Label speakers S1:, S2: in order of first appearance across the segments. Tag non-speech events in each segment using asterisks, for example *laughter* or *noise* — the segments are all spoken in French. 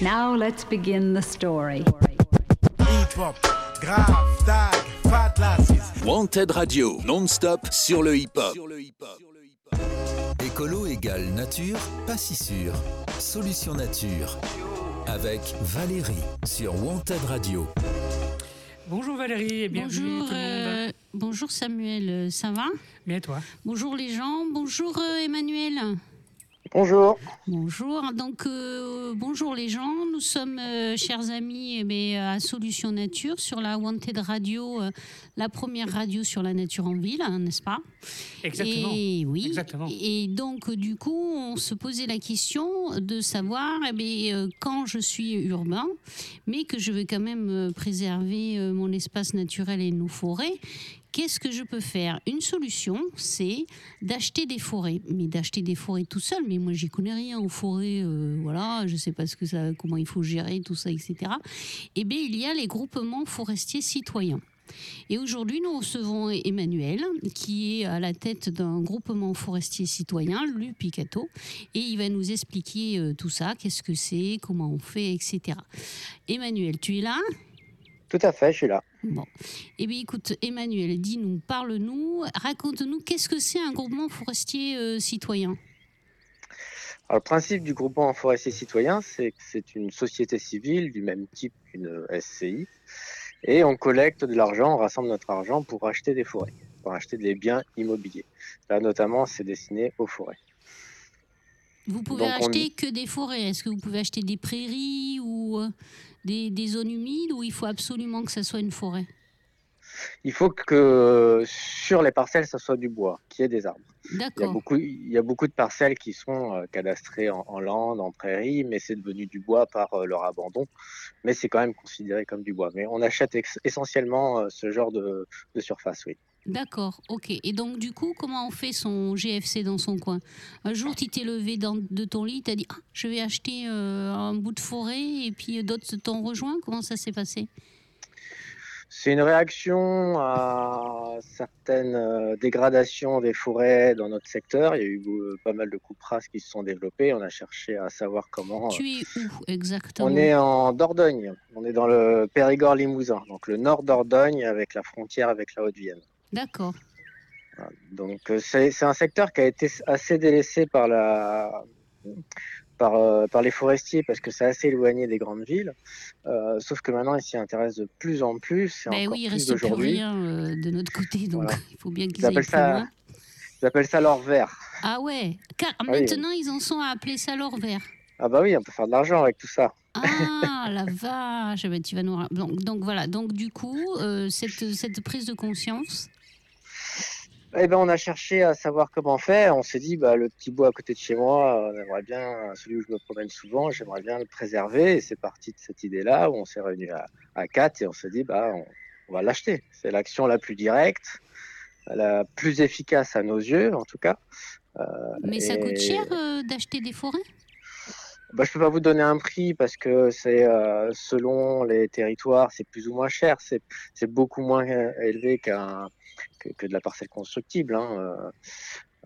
S1: Now let's begin the story.
S2: Hip-hop, grave, tag, fat lasses.
S3: Wanted Radio, non-stop sur le hip-hop.
S4: Écolo égale nature, pas si sûr. Solution nature. Avec Valérie sur Wanted Radio.
S5: Bonjour Valérie et bienvenue
S6: Bonjour,
S5: tout le monde.
S6: euh, bonjour Samuel, ça va?
S5: Bien et toi?
S6: Bonjour les gens, bonjour euh, Emmanuel.
S7: Bonjour.
S6: Bonjour, donc euh, bonjour les gens, nous sommes euh, chers amis eh bien, à Solution Nature sur la Wanted Radio, euh, la première radio sur la nature en ville, hein, n'est-ce pas?
S5: Exactement.
S6: Et oui.
S5: Exactement.
S6: Et donc, euh, du coup, on se posait la question de savoir, eh bien, euh, quand je suis urbain, mais que je veux quand même euh, préserver euh, mon espace naturel et nos forêts, qu'est-ce que je peux faire? Une solution, c'est d'acheter des forêts. Mais d'acheter des forêts tout seul, mais moi, j'y connais rien en forêt, euh, voilà, je sais pas ce que ça, comment il faut gérer tout ça, etc. Eh bien, il y a les groupements forestiers citoyens. Et aujourd'hui, nous recevons Emmanuel, qui est à la tête d'un groupement forestier citoyen, l'UPICATO, et il va nous expliquer euh, tout ça, qu'est-ce que c'est, comment on fait, etc. Emmanuel, tu es là?
S7: Tout à fait, je suis là.
S6: Bon. Eh bien, écoute, Emmanuel, dis-nous, parle-nous, raconte-nous, qu'est-ce que c'est un groupement forestier euh, citoyen?
S7: Alors, le principe du groupement forestier citoyen, c'est que c'est une société civile du même type qu'une SCI. Et on collecte de l'argent, on rassemble notre argent pour acheter des forêts, pour acheter des biens immobiliers. Là, notamment, c'est destiné aux forêts.
S6: Vous pouvez
S7: Donc, on-
S6: acheter que des forêts. Est-ce que vous pouvez acheter des prairies ou euh, des, des zones humides ou il faut absolument que ça soit une forêt?
S7: Il faut que sur les parcelles, ça soit du bois, qu'il y ait des arbres. Il y a beaucoup, il y a beaucoup de parcelles qui sont euh, cadastrées en, en lande, en prairie, mais c'est devenu du bois par euh, leur abandon. Mais c'est quand même considéré comme du bois. Mais on achète essentiellement ce genre de, de surface, oui.
S6: D'accord, ok. Et donc, du coup, comment on fait son GFC dans son coin? Un jour, tu t'es levé dans- de ton lit, tu as dit ah, Je vais acheter euh, un bout de forêt, et puis d'autres t'ont rejoint? Comment ça s'est passé?
S7: C'est une réaction à certaines euh, dégradations des forêts dans notre secteur. Il y a eu euh, pas mal de coupes rases qui se sont développées. On a cherché à savoir comment.
S6: Tu es où exactement?
S7: On est en Dordogne. On est dans le Périgord-Limousin, donc le nord Dordogne avec la frontière avec la Haute-Vienne.
S6: D'accord.
S7: Voilà. Donc euh, c'est un secteur qui a été assez délaissé par la par, euh, par les forestiers parce que c'est assez éloigné des grandes villes. Euh, sauf que maintenant ils s'y intéressent de plus en plus. et
S6: Ben
S7: encore
S6: oui, il reste plus rien euh, de notre côté, donc
S7: Voilà. *laughs*
S6: il faut bien
S7: Ils
S6: qu'ils aillent
S7: ça,
S6: loin.
S7: ils appellent ça l'or vert.
S6: Ah ouais, Car-
S7: oui.
S6: maintenant ils en sont à appeler ça l'or vert.
S7: Ah bah oui, on peut faire de l'argent avec tout ça.
S6: Ah *laughs* la vache, Eh ben, tu vas nous donc, donc voilà, donc du coup cette, cette prise de conscience,
S7: Eh ben on a cherché à savoir comment faire. On s'est dit bah le petit bois à côté de chez moi, on aimerait bien celui où je me promène souvent, j'aimerais bien le préserver. Et c'est parti de cette idée-là où on s'est réunis à, à quatre et on s'est dit bah on, on va l'acheter. C'est l'action la plus directe, la plus efficace à nos yeux en tout cas. Euh,
S6: mais ça coûte cher euh, d'acheter des forêts?
S7: Bah, je peux pas vous donner un prix parce que c'est euh, selon les territoires, c'est plus ou moins cher. C'est beaucoup moins euh, élevé qu'un que, que de la parcelle constructible. hein.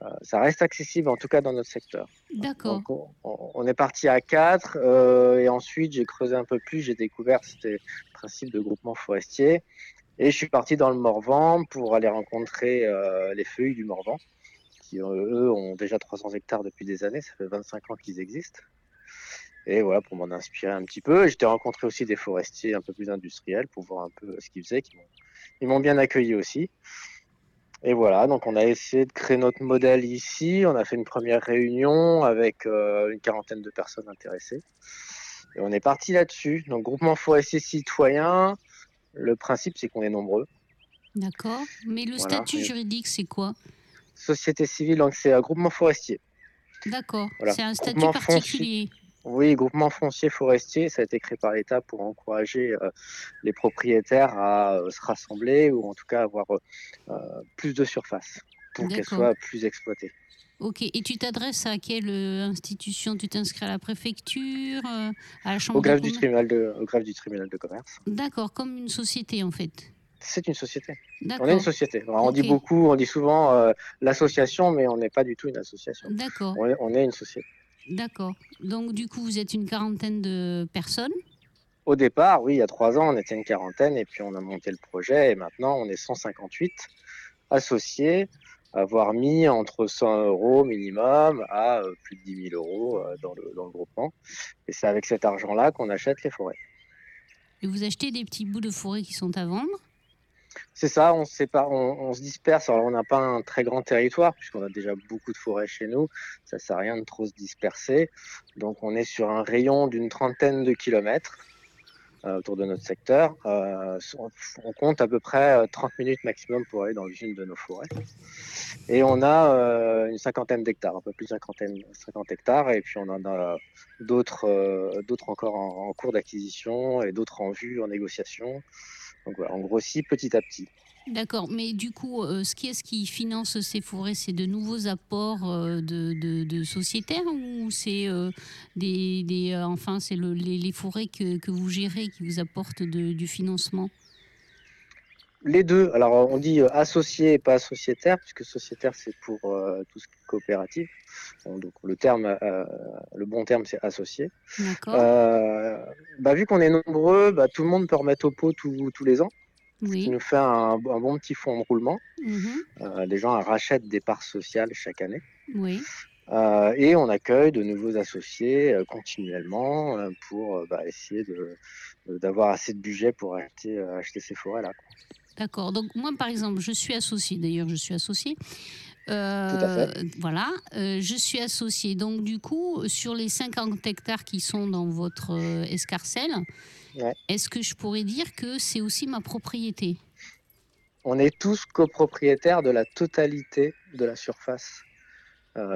S7: Euh, ça reste accessible en tout cas dans notre secteur.
S6: D'accord.
S7: On, est parti à quatre euh, et ensuite j'ai creusé un peu plus, j'ai découvert c'était le principe de groupement forestier et je suis parti dans le Morvan pour aller rencontrer euh, les feuilles du Morvan qui eux ont déjà 300 hectares depuis des années, ça fait 25 ans qu'ils existent. Et voilà, pour m'en inspirer un petit peu. J'étais rencontré aussi des forestiers un peu plus industriels pour voir un peu ce qu'ils faisaient. qui Ils m'ont bien accueilli aussi. Et voilà, donc on a essayé de créer notre modèle ici. On a fait une première réunion avec euh, une quarantaine de personnes intéressées. Et on est parti là-dessus. Donc, groupement forestier citoyen, le principe, c'est qu'on est nombreux.
S6: D'accord. Mais le
S7: Voilà.
S6: statut juridique, c'est quoi?
S7: Société civile, donc c'est un groupement forestier.
S6: D'accord.
S7: Voilà.
S6: C'est un statut
S7: foncier. Oui, groupement foncier forestier, ça a été créé par l'État pour encourager euh, les propriétaires à euh, se rassembler ou en tout cas avoir euh, plus de surface pour qu'elle soit plus exploitée.
S6: Ok. Et tu t'adresses à quelle institution? Tu t'inscris à la préfecture, à la chambre
S7: Au greffe, du tribunal de, au greffe du tribunal de commerce.
S6: D'accord, comme une société en fait.
S7: C'est une société. On est une société. Alors, On dit beaucoup, on dit souvent l'association, mais on n'est pas du tout une association.
S6: D'accord.
S7: On est une société.
S6: D'accord. Donc du coup, vous êtes une quarantaine de personnes.
S7: Au départ, oui, il y a trois ans, on était une quarantaine et puis on a monté le projet et maintenant on est 158 associés, avoir mis entre 100 euros minimum à euh, plus de 10 000 euros euh, dans le, dans le groupement. Et c'est avec cet argent-là qu'on achète les forêts.
S6: Et vous achetez des petits bouts de forêt qui sont à vendre.
S7: C'est ça, on se sépare, on, se disperse. Alors on n'a pas un très grand territoire puisqu'on a déjà beaucoup de forêts chez nous. Ça sert à rien de trop se disperser. Donc on est sur un rayon d'une trentaine de kilomètres euh, autour de notre secteur. Euh, on, compte à peu près euh, 30 minutes maximum pour aller dans l'une de nos forêts. Et on a euh, une cinquantaine d'hectares, un peu plus de cinquantaine, 50 hectares. Et puis on en a d'autres, euh, d'autres encore en, en cours d'acquisition et d'autres en vue, en négociation. Donc voilà, on grossit petit à petit.
S6: D'accord. Mais du coup, euh, ce qui est-ce qui finance ces forêts C'est de nouveaux apports euh, de, de- sociétaires ou c'est euh, des, des, enfin c'est le- les, forêts que, que vous gérez qui vous apportent du financement?
S7: Les deux, alors on dit euh, associé et pas sociétaire, puisque sociétaire c'est pour euh, tout ce qui est coopérative. Donc le terme, euh, le bon terme c'est associé.
S6: D'accord.
S7: Euh, bah, vu qu'on est nombreux, bah, tout le monde peut remettre au pot tous tous les ans, ce
S6: oui.
S7: qui nous fait un, un bon petit fonds de roulement.
S6: Mhm.
S7: Les gens rachètent des parts sociales chaque année.
S6: Oui.
S7: Euh, et on accueille de nouveaux associés euh, continuellement euh, pour bah, essayer d'avoir assez de budget pour acheter, acheter ces forêts-là.
S6: D'accord. Donc moi, par exemple, je suis associée. D'ailleurs, je suis associée. Euh,
S7: Tout à
S6: Voilà, Euh, je suis associée. Donc du coup, sur les 50 hectares qui sont dans votre euh, escarcelle,
S7: Ouais.
S6: est-ce que je pourrais dire que c'est aussi ma propriété?
S7: On est tous copropriétaires de la totalité de la surface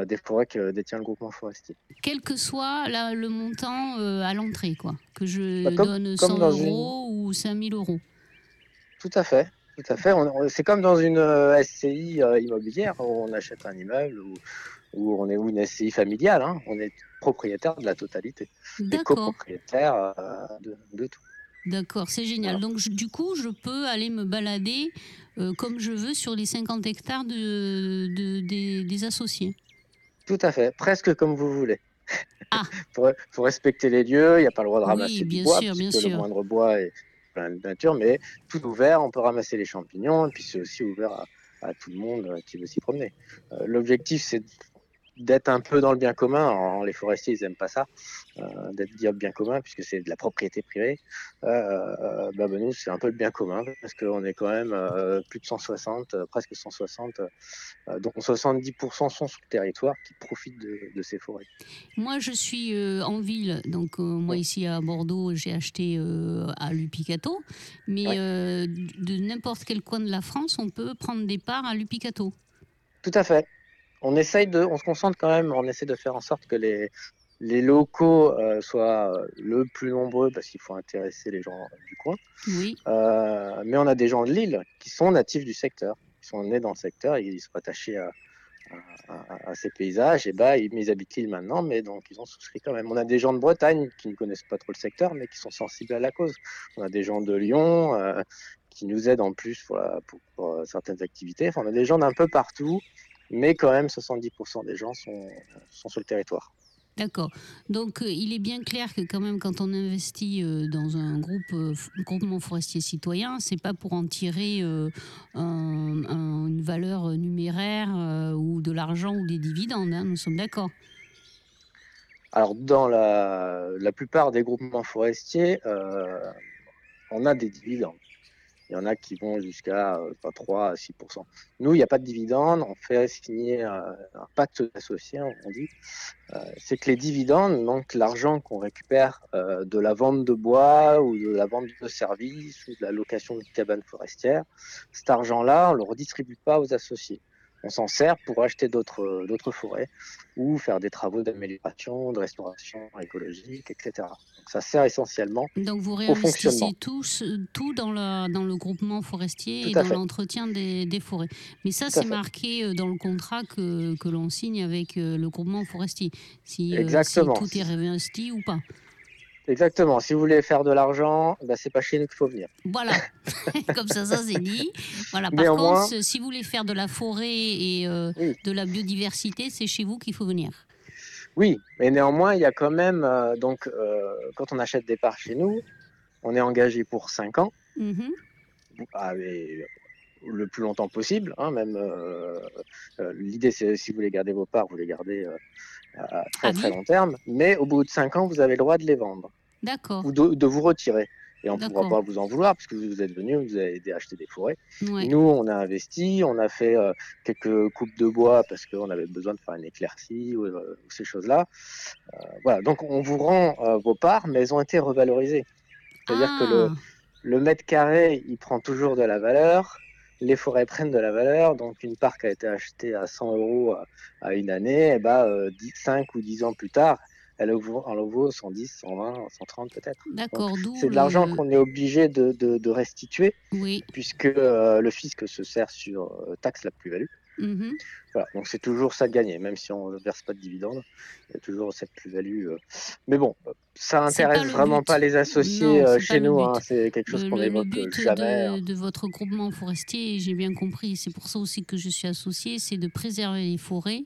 S7: des forêts que détient le groupement forestier.
S6: Quel que soit la- le montant à l'entrée, quoi. Que je
S7: Bah, comme-
S6: donne
S7: comme
S6: 100
S7: dans
S6: euros ou 5000 euros.
S7: Tout à fait. Tout à fait. C'est comme dans une euh, SCI euh, immobilière où on achète un immeuble ou, on est ou une SCI familiale. hein. On est propriétaire de la totalité. Et
S6: D'accord,
S7: copropriétaire euh, de, de tout.
S6: d'accord, c'est génial. Donc je- du coup, je peux aller me balader comme je veux sur les 50 hectares de, de- des, des associés.
S7: Tout à fait. Presque comme vous voulez.
S6: Ah. *laughs*
S7: faut, faut respecter les lieux. Il n'y a pas le droit de
S6: Oui,
S7: ramasser du bois
S6: sûr, bien
S7: puisque le moindre bois est plein de nature, mais tout ouvert. On peut ramasser les champignons et puis c'est aussi ouvert à, tout le monde euh, qui veut s'y promener. Euh, L'objectif, c'est d'être un peu dans le bien commun. Alors, les forestiers, ils aiment pas ça, euh, d'être dire bien commun, puisque c'est de la propriété privée. Euh, euh, bah, bah, nous, c'est un peu le bien commun, parce qu'on est quand même euh, plus de 160, euh, presque 160, euh, dont 70% sont sur le territoire qui profitent de, de ces forêts.
S6: Moi, je suis en ville, donc moi ici à Bordeaux, j'ai acheté à Lupicato, mais
S7: Ouais.
S6: de n'importe quel coin de la France, on peut prendre des parts à Lupicato.
S7: Tout à fait. On essaye de, on se concentre quand même, on essaie de faire en sorte que les, les locaux euh, soient euh, le plus nombreux parce qu'il faut intéresser les gens du coin.
S6: Oui,
S7: Euh, mais on a des gens de Lille qui sont natifs du secteur, qui sont nés dans le secteur, ils sont attachés à, à, à- à ces paysages. Et bah, ils, ils habitent Lille maintenant, mais donc ils ont souscrit quand même. On a des gens de Bretagne qui ne connaissent pas trop le secteur, mais qui sont sensibles à la cause. On a des gens de Lyon euh, qui nous aident en plus pour, la- pour- pour, certaines activités. Enfin, on a des gens d'un peu partout, mais quand même 70% des gens sont, sont sur le territoire.
S6: d'accord. Donc euh, il est bien clair que quand même quand on investit euh, dans un groupe euh, f- groupement forestier citoyen, c'est pas pour en tirer un- un- une valeur numéraire ou de l'argent ou des dividendes. hein, nous sommes d'accord.
S7: Alors, dans la, la plupart des groupements forestiers, on a des dividendes. Il y en a qui vont jusqu'à euh, pas 3 à 6% Nous, il n'y a pas de dividendes. On fait signer un, un pacte d'associés, on dit. Euh, c'est que les dividendes, donc l'argent qu'on récupère euh, de la vente de bois ou de la vente de services ou de la location de cabanes forestières, cet argent-là, on ne le redistribue pas aux associés. On s'en sert pour acheter d'autres d'autres forêts ou faire des travaux d'amélioration, de restauration écologique, etc. Donc ça sert essentiellement.
S6: Donc vous réinvestissez tous, tout dans, le, dans le groupement forestier
S7: Tout
S6: et dans l'entretien des, des forêts. Mais ça,
S7: Tout
S6: c'est marqué euh, dans le contrat que, que l'on signe avec euh, le groupement forestier. Si, euh, si tout est réinvesti ou pas.
S7: Exactement. Si vous voulez faire de l'argent, bah, c'est pas chez nous qu'il faut venir.
S6: Voilà, *laughs* *laughs* comme ça, ça c'est dit. Voilà. Par
S7: Néanmoins-
S6: contre, si vous voulez faire de la forêt et euh,
S7: Oui.
S6: de la biodiversité, c'est chez vous qu'il faut venir.
S7: Oui, mais néanmoins, il y a quand même, euh, donc, euh, quand on achète des parts chez nous, on est engagé pour 5 ans,
S6: Mhm.
S7: ah, le plus longtemps possible. hein, même l'idée, c'est si vous voulez garder vos parts, vous les gardez à très
S6: À
S7: très long terme. Mais au bout de 5 ans, vous avez le droit de les vendre
S6: D'accord.
S7: ou de, de vous retirer. Et on ne pourra pas vous en vouloir puisque vous êtes venu, vous avez aidé à acheter des forêts.
S6: Ouais.
S7: Nous, on a investi, on a fait euh, quelques coupes de bois parce qu'on avait besoin de faire une éclaircie ou, euh, ou ces choses-là. Euh, voilà, donc on vous rend euh, vos parts, mais elles ont été revalorisées. C'est-à-dire que le,
S6: Ah,
S7: le mètre carré, il prend toujours de la valeur. Les forêts prennent de la valeur. Donc, une qui a été achetée à 100 euros à- à une année, euh, 10 5 ou 10 ans plus tard, elle en vaut, elle en vaut 110, 120, 130 peut-être.
S6: D'accord.
S7: C'est de l'argent
S6: le-
S7: qu'on est obligé de, de- de restituer
S6: Oui.
S7: puisque euh, le fisc se sert sur euh, taxe la plus-value.
S6: Mhm.
S7: Voilà, donc c'est toujours ça de gagner, même si on ne verse pas de dividendes, il y a toujours cette plus-value. euh. Mais bon, euh, ça
S6: pas
S7: intéresse
S6: le
S7: vraiment
S6: but.
S7: pas les associés
S6: Non,
S7: euh, chez
S6: pas
S7: nous, hein, c'est quelque chose qu'on évoque
S6: but
S7: jamais. hein.
S6: de, de votre groupement forestier, j'ai bien compris, c'est pour ça aussi que je suis associée, c'est de préserver les forêts,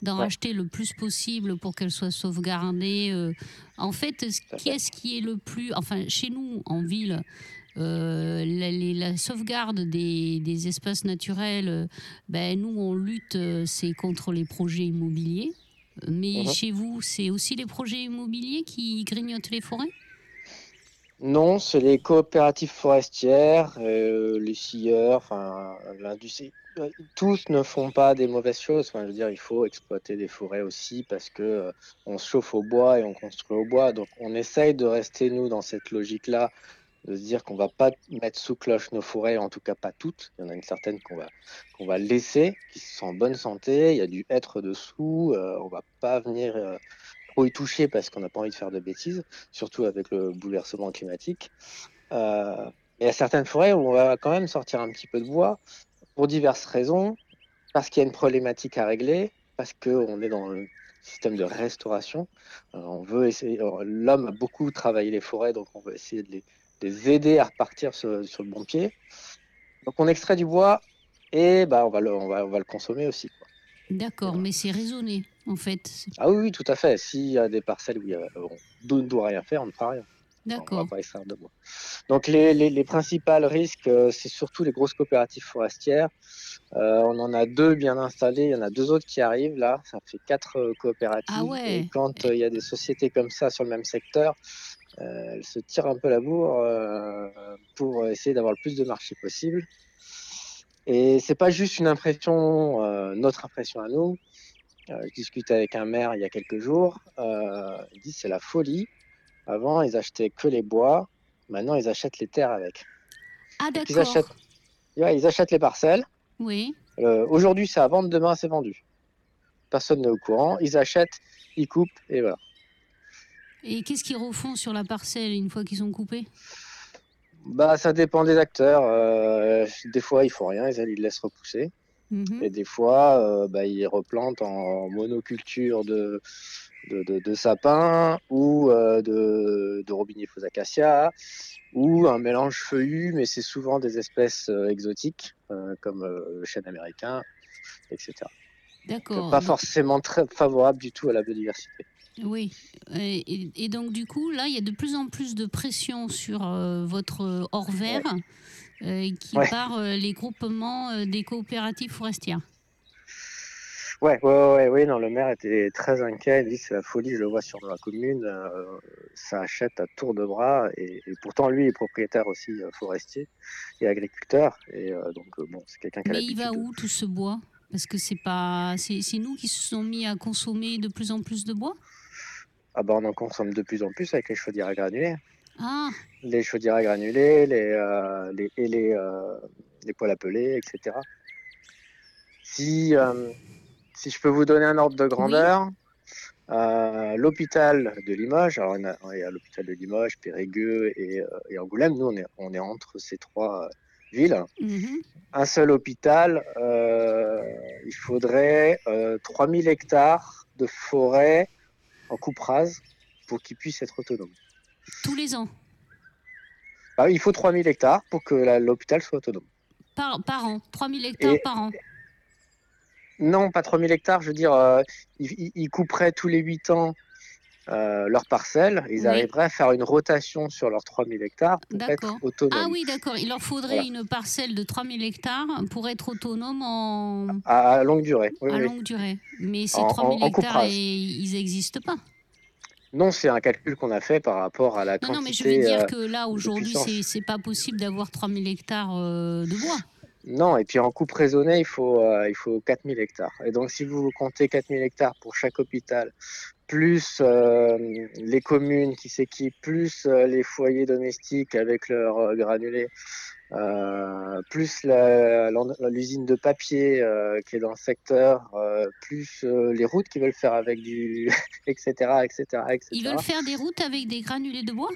S6: d'en
S7: Ouais.
S6: racheter le plus possible pour qu'elles soient sauvegardées. En fait, ce
S7: à
S6: qui
S7: fait.
S6: est-ce qui est le plus... Enfin, chez nous, en ville, euh, la, les- la sauvegarde des, des espaces naturels, euh, ben, nous, on lutte, euh, c'est contre les projets immobiliers. Mais
S7: Mhm.
S6: chez vous, c'est aussi les projets immobiliers qui grignotent les forêts?
S7: Non, c'est les coopératives forestières, euh, les scieurs, enfin l'industrie. Tous ne font pas des mauvaises choses. Enfin, je veux dire, il faut exploiter des forêts aussi parce que euh, on se chauffe au bois et on construit au bois. Donc, on essaye de rester nous dans cette logique-là, de se dire qu'on va pas mettre sous cloche nos forêts, en tout cas pas toutes. Il y en a une certaine qu'on va qu'on va laisser, qui sont en bonne santé. Il y a du hêtre dessous. Euh, on va pas venir euh, trop y toucher parce qu'on n'a pas envie de faire de bêtises surtout avec le bouleversement climatique. Euh, il y a certaines forêts où on va quand même sortir un petit peu de bois pour diverses raisons, parce qu'il y a une problématique à régler, parce qu'on est dans le système de restauration. Euh, on veut essayer. alors, L'homme a beaucoup travaillé les forêts, donc on veut essayer de les, les aider à repartir sur, sur le bon pied. Donc on extrait du bois et bah, on, va le, on, va, on va le consommer aussi.
S6: D'accord, mais c'est raisonné, en fait.
S7: Ah oui, oui, tout à fait. S'il y a des parcelles où il y a- on ne doit rien faire, on ne fera rien. On
S6: D'accord.
S7: va pas extraire de bois. Donc les, les, les principaux risques, euh, c'est surtout les grosses coopératives forestières. Euh, on en a deux bien installées, il y en a deux autres qui arrivent là. Ça fait quatre euh, coopératives.
S6: Ah ouais.
S7: Et quand euh, il y a des sociétés comme ça sur le même secteur, euh, elles se tirent un peu la bourre euh, pour essayer d'avoir le plus de marché possible. Et c'est pas juste une impression, euh, notre impression à nous. Je discutais avec un maire il y a quelques jours. Il dit c'est la folie. Avant, ils achetaient que les bois. Maintenant, ils achètent les terres avec.
S6: Ah,
S7: Donc, ils
S6: d'accord.
S7: achètent, Ouais, ils achètent les parcelles.
S6: Oui.
S7: Euh, Aujourd'hui, c'est à vendre. Demain, c'est vendu. Personne n'est au courant. Ils achètent, ils coupent et voilà.
S6: Et qu'est-ce qu'ils refont sur la parcelle une fois qu'ils sont coupés?
S7: Bah, ça dépend des acteurs. Euh, des fois, ils font rien. Ils, ils laissent repousser.
S6: Mhm.
S7: Et des fois, euh, bah, ils replantent en monoculture de, de, de, de sapins ou euh, de, de robiniers faux acacias ou un mélange feuillu, mais c'est souvent des espèces euh, exotiques euh, comme euh, le chêne américain, etc.
S6: D'accord.
S7: Pas forcément très favorable du tout à la biodiversité.
S6: Oui. Et, donc, du coup, là, il y a de plus en plus de pression sur euh, votre hors vert euh, qui
S7: Ouais.
S6: part euh, les groupements des coopératives forestières.
S7: Ouais, ouais, ouais, ouais, oui, non, le maire était très inquiet. Il dit c'est la folie, je le vois sur la commune. ça achète à tour de bras. Et, et pourtant, lui est propriétaire aussi forestier et agriculteur. Et donc, bon, c'est quelqu'un qui a
S6: Mais il va où tout ce bois? Parce que c'est pas, c'est nous qui se sont mis à consommer de plus en plus de bois?
S7: Ah bah, on en consomme de plus en plus avec les chaudières à granulés.
S6: Ah,
S7: Les chaudières à granulés, les, euh, les, et les, euh, les poêles à peler, etc. Si, euh, si je peux vous donner un ordre de grandeur, euh, l'hôpital de Limoges, alors on a, l'hôpital de Limoges, Périgueux et, euh, et Angoulême, nous on est, on est entre ces trois villes.
S6: mhm.
S7: Un seul hôpital, euh, il faudrait euh, 3000 hectares de forêt en coupe rase pour qu'il puisse être autonome.
S6: Tous les ans
S7: Bah, il faut 3000 hectares pour que l'hôpital soit autonome.
S6: par, par an 3000 hectares
S7: Et-
S6: par an
S7: Non, pas 3000 hectares, je veux dire, euh, ils- ils couperaient tous les 8 ans euh, leurs parcelles. Ils
S6: Oui.
S7: arriveraient à faire une rotation sur leurs 3000 hectares pour être autonomes.
S6: Ah oui, d'accord. Il leur faudrait
S7: Voilà.
S6: une parcelle de 3000 hectares pour être autonome en,
S7: À, à longue durée. Oui,
S6: à
S7: oui.
S6: longue durée. Mais ces
S7: En-
S6: 3000
S7: en- en
S6: hectares, et- ils n'existent pas.
S7: Non, c'est un calcul qu'on a fait par rapport à la
S6: Non,
S7: quantité.
S6: non, mais je veux dire
S7: euh,
S6: que là, aujourd'hui, c'est pas possible d'avoir 3000 hectares euh, de bois.
S7: Non, et puis en coupe raisonnée, il faut, euh, il faut 4000 hectares. Et donc, si vous comptez 4000 hectares pour chaque hôpital, plus euh, les communes qui s'équipent, plus euh, les foyers domestiques avec leurs euh, granulés, euh, plus l'usine de papier euh, qui est dans le secteur, plus les routes qu'ils veulent faire avec du. etc. etc., etc.
S6: Ils veulent faire des routes avec des granulés de bois?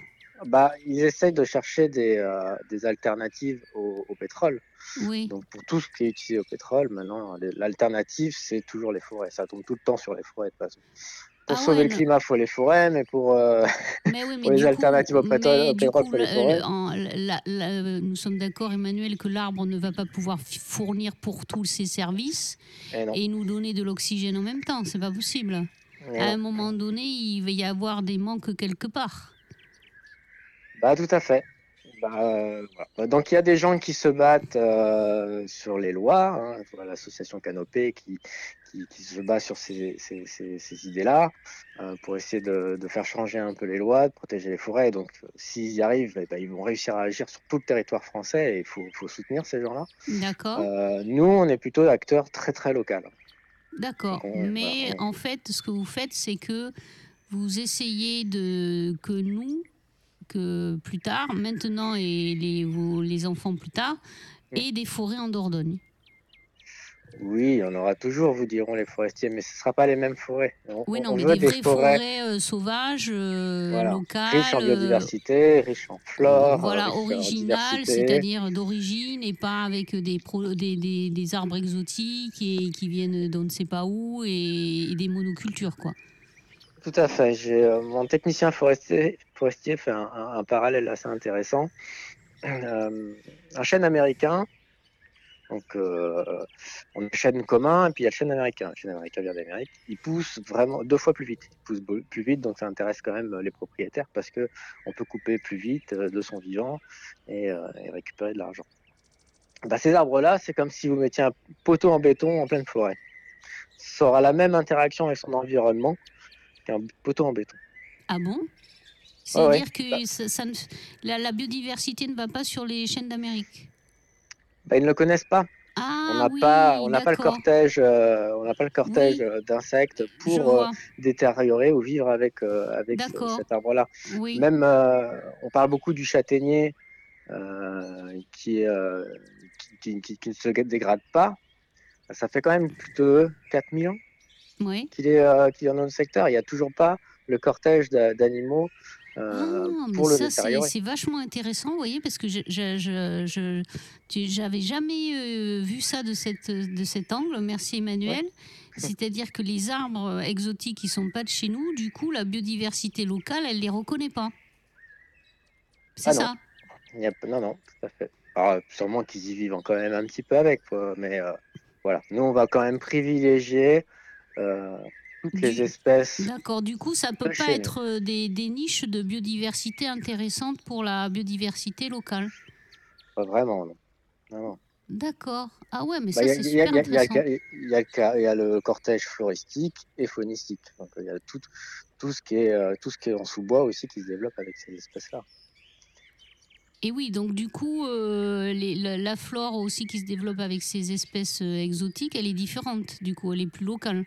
S7: Bah, ils essayent de chercher des, euh, des alternatives au, au pétrole.
S6: Oui.
S7: Donc pour tout ce qui est utilisé au pétrole, maintenant l'alternative c'est toujours les forêts. Ça tombe tout le temps sur les forêts de toute façon. Pour
S6: Ah
S7: sauver
S6: ouais,
S7: le
S6: non.
S7: climat, faut les forêts, mais pour euh, *laughs*
S6: Mais oui, *laughs* mais
S7: Pour les alternatives au pétrole- faut les
S6: le-
S7: forêts.
S6: le- en- la- la- nous sommes d'accord, Emmanuel, que l'arbre ne va pas pouvoir fournir pour tous ses services
S7: eh
S6: et nous donner de l'oxygène en même temps. C'est pas possible.
S7: eh
S6: À un moment donné, il va y avoir des manques quelque part.
S7: Bah tout à fait. Bah, euh, voilà. Donc il y a des gens qui se battent euh, sur les lois. Hein. L'association Canopée qui, qui, qui se bat sur ces, ces, ces, ces idées-là euh, pour essayer de, de faire changer un peu les lois, de protéger les forêts. Donc s'ils y arrivent, eh ben, ils vont réussir à agir sur tout le territoire français et il faut, faut soutenir ces gens-là.
S6: D'accord
S7: Euh, nous, on est plutôt acteurs très très local.
S6: D'accord. Mais
S7: bah, on-
S6: en fait, ce que vous faites, c'est que vous essayez de que nous, que plus tard, maintenant et les, vos- les enfants plus tard, aient des forêts en Dordogne.
S7: Oui, on aura toujours, vous diront les forestiers, mais ce ne sera pas les mêmes forêts. On,
S6: Oui, non,
S7: on
S6: mais
S7: veut
S6: des vraies
S7: forêts
S6: forêts, euh, sauvages, euh,
S7: Voilà.
S6: locales.
S7: riches en
S6: euh,
S7: biodiversité, riches en flore,
S6: Voilà, originales, c'est-à-dire d'origine et pas avec des, pro- des, des, des arbres exotiques et qui viennent d'on ne sait pas où et, et des monocultures, quoi.
S7: Tout à fait. Euh, mon technicien forestier, forestier fait un, un- un parallèle assez intéressant. Un chêne américain, donc euh, on a le chêne commun et puis il y a le chêne américain. Le chêne américain vient d'Amérique. Il pousse vraiment deux fois plus vite. Il pousse plus vite, donc ça intéresse quand même les propriétaires parce que on peut couper plus vite euh, de son vivant et, euh, et récupérer de l'argent. Bah, ces arbres-là, c'est comme si vous mettiez un poteau en béton en pleine forêt. Ça aura la même interaction avec son environnement qu'un poteau en béton.
S6: Ah bon?
S7: Ouais.
S6: C'est-à-dire que ça, ça ne- la, la biodiversité ne va pas sur les chaînes d'Amérique?
S7: Bah, ils ne le connaissent pas.
S6: Ah
S7: on n'a
S6: oui,
S7: pas, on n'a pas le cortège, euh, on n'a pas le cortège
S6: Oui.
S7: euh, d'insectes pour euh, détériorer ou vivre avec euh, avec cet arbre-là.
S6: oui.
S7: Même, on parle beaucoup du châtaignier qui, qui, qui- qui- qui ne se dégrade pas. Ça fait quand même plus de 4000 ans qu'il est, qu'il est dans notre secteur. Il n'y a toujours pas le cortège d'a- d'animaux euh,
S6: Ah, mais
S7: le
S6: ça, c'est vachement intéressant, vous voyez, parce que je, je, je, jamais euh, vu ça de, cette, de cet angle. Merci Emmanuel. C'est-à-dire que les arbres exotiques qui sont pas de chez nous, du coup, la biodiversité locale, elle les reconnaît pas. C'est
S7: Ah
S6: ça
S7: Non, non, tout à fait. Alors, sûrement qu'ils y vivent quand même un petit peu avec, quoi, mais euh, voilà. Nous, on va quand même privilégier toutes les espèces.
S6: D'accord. Du coup, ça peut
S7: Pas
S6: être euh, des, des niches de biodiversité intéressantes pour la biodiversité locale.
S7: Pas vraiment, non.
S6: D'accord. Ah ouais, mais
S7: Bah,
S6: ça, c'est super
S7: il y a- y le y a cortège floristique et faunistique. Donc, il y a tout, tout, ce qui est, euh, tout ce qui est en sous-bois aussi qui se développe avec ces espèces-là.
S6: Et oui, donc du coup, euh, les- la, la flore aussi qui se développe avec ces espèces exotiques, elle est différente. Du coup, elle est plus locale.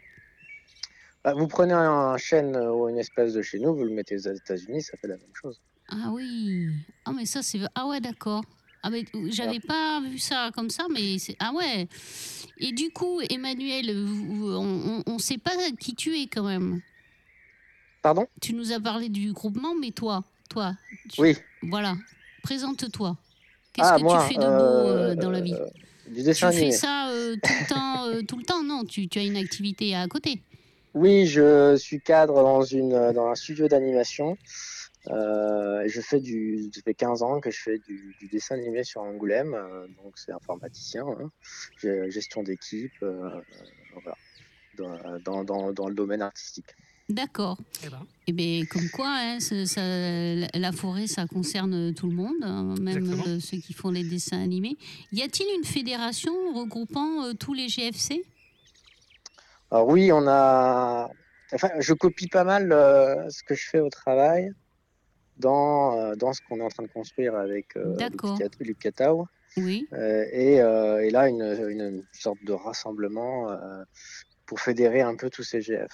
S7: Bah, vous prenez un chêne euh, ou une espèce de chez nous, vous le mettez aux États-Unis, ça fait la même chose.
S6: Ah oui. Ah mais ça c'est ah ouais d'accord. Ah mais j'avais pas vu ça comme ça mais c'est ah ouais. Et du coup Emmanuel, on, on sait pas qui tu es quand même.
S7: Pardon?
S6: Tu nous as parlé du groupement mais toi, toi. tu-
S7: Oui.
S6: Voilà. Présente-toi. Qu'est-ce
S7: Ah,
S6: que
S7: moi,
S6: tu fais de beau
S7: euh,
S6: euh, dans la vie?
S7: euh, Du
S6: Tu
S7: dessin
S6: fais
S7: animé.
S6: ça tout le temps tout le temps? Non, tu, tu as une activité à côté.
S7: Oui, je suis cadre dans, une, dans un studio d'animation Euh, je fais du, ça fait 15 ans que je fais du, du dessin animé sur Angoulême, euh, donc c'est informaticien, hein. J'ai- gestion d'équipe, euh, voilà, dans, dans, dans, dans le domaine artistique.
S6: D'accord.
S5: Eh ben,
S6: Eh bien, comme quoi, hein, ça- la forêt, ça concerne tout le monde, hein, même
S5: Exactement.
S6: ceux qui font les dessins animés. Y a-t-il une fédération regroupant euh, tous les GFC
S7: Alors oui, on a, enfin, je copie pas mal euh, ce que je fais au travail dans, euh, dans ce qu'on est en train de construire avec euh. Luc Cat- Luc Catao.
S6: Oui.
S7: Euh, et, et là, une, une sorte de rassemblement pour fédérer un peu tous ces GF.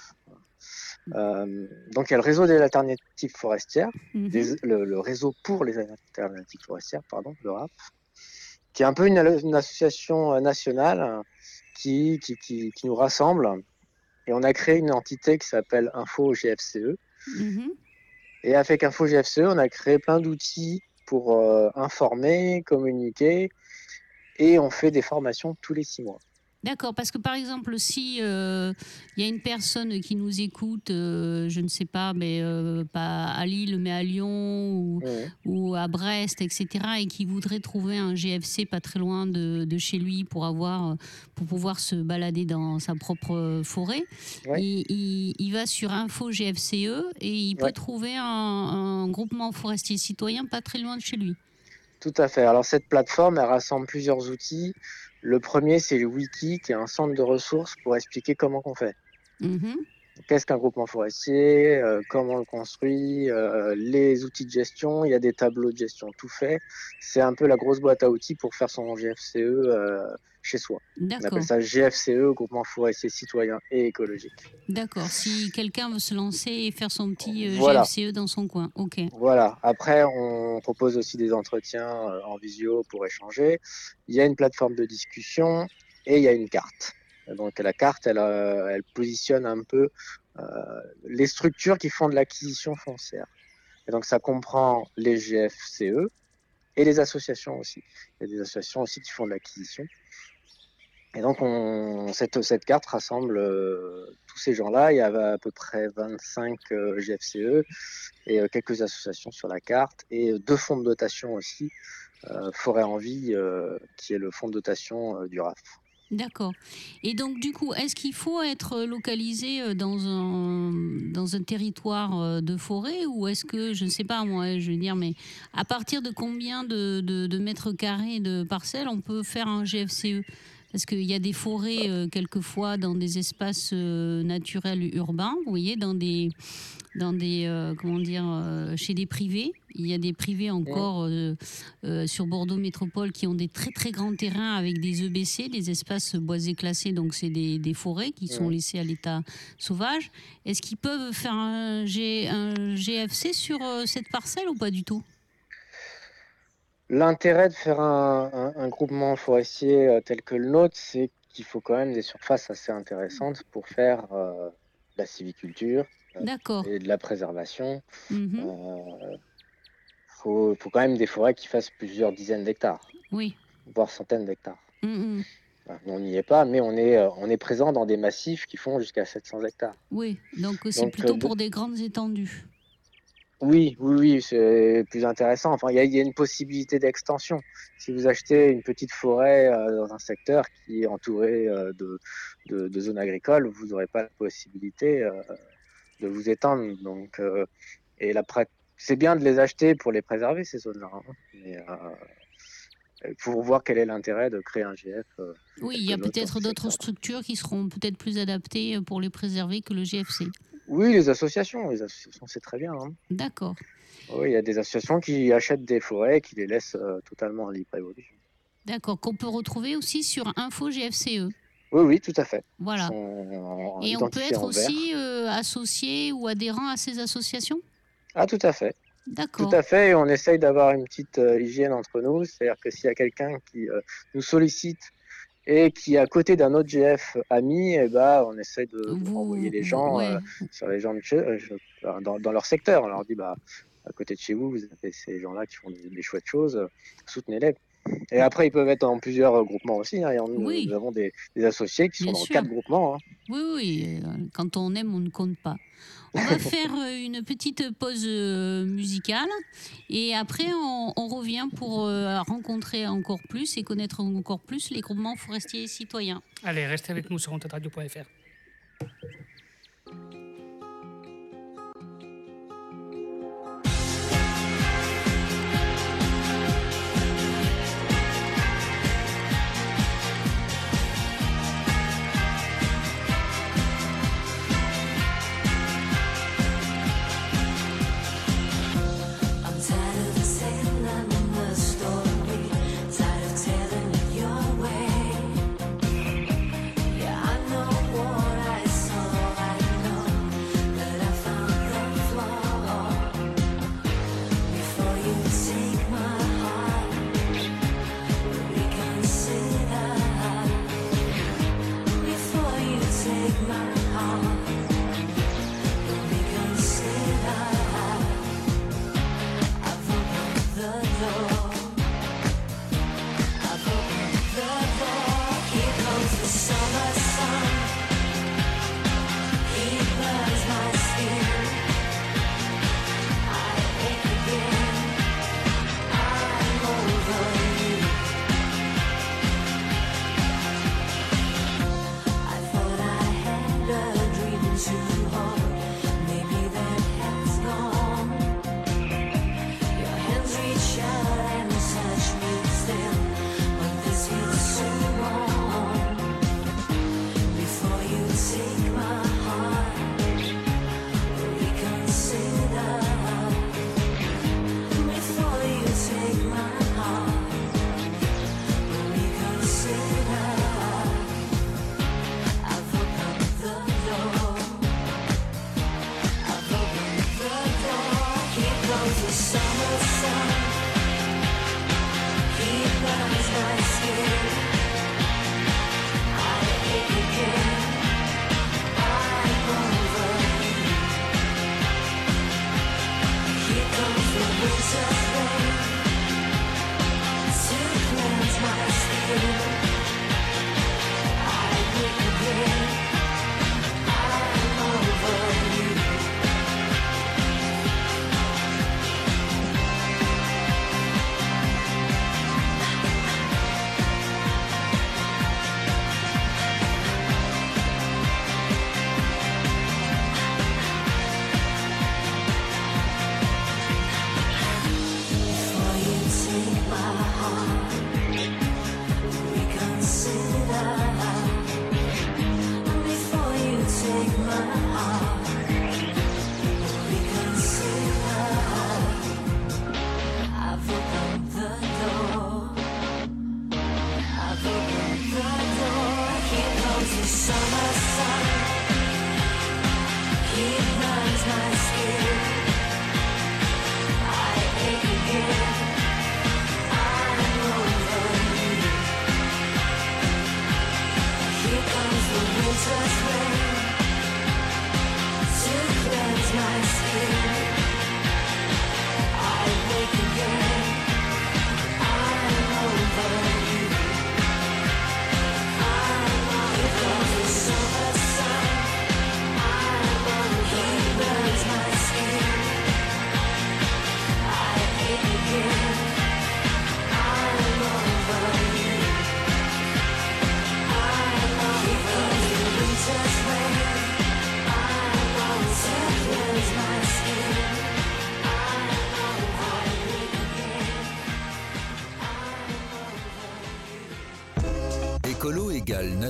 S7: Euh, donc, il y a le réseau des alternatives forestières,
S6: Mhm.
S7: des- le, le réseau pour les alternatives forestières, pardon, le RAP, qui est un peu une, une association nationale qui, qui, qui, qui nous rassemble. Et on a créé une entité qui s'appelle Info GFCE.
S6: Mhm.
S7: Et avec Info GFCE, on a créé plein d'outils pour euh, informer, communiquer, et on fait des formations tous les six mois.
S6: D'accord, parce que par exemple, si euh, il y a une personne qui nous écoute, euh, je ne sais pas, mais euh, pas à Lille, mais à Lyon ou, ou à Brest, etc., et qui voudrait trouver un GFC pas très loin de, de chez lui pour avoir, pour pouvoir se balader dans sa propre forêt,
S7: Ouais.
S6: il, il- il va sur Info GFCE et il peut trouver un, un groupement forestier citoyen pas très loin de chez lui.
S7: Tout à fait. Alors cette plateforme, elle rassemble plusieurs outils. Le premier, c'est le wiki, qui est un centre de ressources pour expliquer comment on fait.
S6: Mhm.
S7: Qu'est-ce qu'un groupement forestier, euh, comment on le construit, euh, les outils de gestion, il y a des tableaux de gestion tout fait. C'est un peu la grosse boîte à outils pour faire son GFCE euh, chez soi. On appelle ça GFCE, groupement forestier citoyen et écologique.
S6: D'accord, si quelqu'un veut se lancer et faire son petit euh,
S7: Voilà.
S6: GFCE dans son coin. Ok.
S7: Voilà. Après, on propose aussi des entretiens euh, en visio pour échanger. Il y a une plateforme de discussion et il y a une carte. Donc la carte, elle, euh, elle positionne un peu euh, les structures qui font de l'acquisition foncière. Et donc ça comprend les GFCE et les associations aussi. Il y a des associations aussi qui font de l'acquisition. Et donc on, cette, cette carte rassemble euh, tous ces gens-là. Il y a à peu près 25 euh, GFCE et quelques associations sur la carte et deux fonds de dotation aussi. Forêt en vie, qui est le fonds de dotation du RAF.
S6: D'accord. Et donc, du coup, est-ce qu'il faut être localisé euh, dans un, dans un territoire euh, de forêt ou est-ce que, je ne sais pas moi, je veux dire, mais à partir de combien de, de, mètres carrés de parcelles on peut faire un GFCE parce qu'il y a des forêts, euh, quelquefois, dans des espaces naturels urbains, vous voyez, dans des, dans des comment dire, chez des privés. Il y a des privés encore euh, euh, sur Bordeaux Métropole qui ont des très très grands terrains avec des EBC, des espaces boisés classés, donc c'est des, des forêts qui sont laissées à l'état sauvage. Est-ce qu'ils peuvent faire un, G- un GFC sur euh, cette parcelle ou pas du tout?
S7: L'intérêt de faire un, un- un groupement forestier tel que le nôtre, c'est qu'il faut quand même des surfaces assez intéressantes pour faire de la civiculture et de la préservation.
S6: Mhm.
S7: Faut, faut quand même des forêts qui fassent plusieurs dizaines d'hectares,
S6: Oui.
S7: voire centaines d'hectares.
S6: Mhm.
S7: Voilà, On n'y est pas, mais on est, euh, on est présent dans des massifs qui font jusqu'à 700 hectares.
S6: Oui. Donc c'est
S7: Donc,
S6: plutôt
S7: euh,
S6: pour des grandes étendues.
S7: Oui, oui, oui, c'est plus intéressant. Enfin, il y, a- il y a une possibilité d'extension. Si vous achetez une petite forêt euh, dans un secteur qui est entouré euh, de, de, de zones agricoles, vous n'aurez pas la possibilité euh, de vous étendre. Donc, euh, et la pra- c'est bien de les acheter pour les préserver ces zones-là. hein. Mais euh, il faut voir quel est l'intérêt de créer un GF. euh.
S6: Oui, il y a peut-être d'autres structures qui seront peut-être plus adaptées pour les préserver que le GFC.
S7: Oui, les associations, les associations, c'est très bien. hein.
S6: D'accord.
S7: Oui, il y a des associations qui achètent des forêts et qui les laissent euh, totalement en libre évolution.
S6: D'accord. Qu'on peut retrouver aussi sur Info GFCE.
S7: Oui, oui, tout à fait.
S6: Voilà.
S7: En-
S6: Et on peut être aussi euh, associé ou adhérent à ces associations?
S7: Ah, tout à fait.
S6: D'accord.
S7: Tout à fait, et on essaye d'avoir une petite euh, hygiène entre nous, c'est-à-dire que s'il y a quelqu'un qui euh, nous sollicite et qui est à côté d'un autre GF ami, eh ben, on essaie de renvoyer les gens euh, sur les gens de chez, euh, dans, leur secteur. On leur dit bah, à côté de chez vous, vous avez ces gens-là qui font des, chouettes choses, soutenez-les. Et mm. après, ils peuvent être en plusieurs groupements aussi. Hein. Nous avons des, associés qui sont
S6: Bien
S7: dans quatre groupements. Hein.
S6: Oui, oui, quand on aime, on ne compte pas. On va faire euh, une petite pause euh, musicale et après on, revient pour euh, rencontrer encore plus et connaître encore plus les groupements forestiers citoyens.
S5: Allez, restez avec nous sur
S4: ontatradio.fr.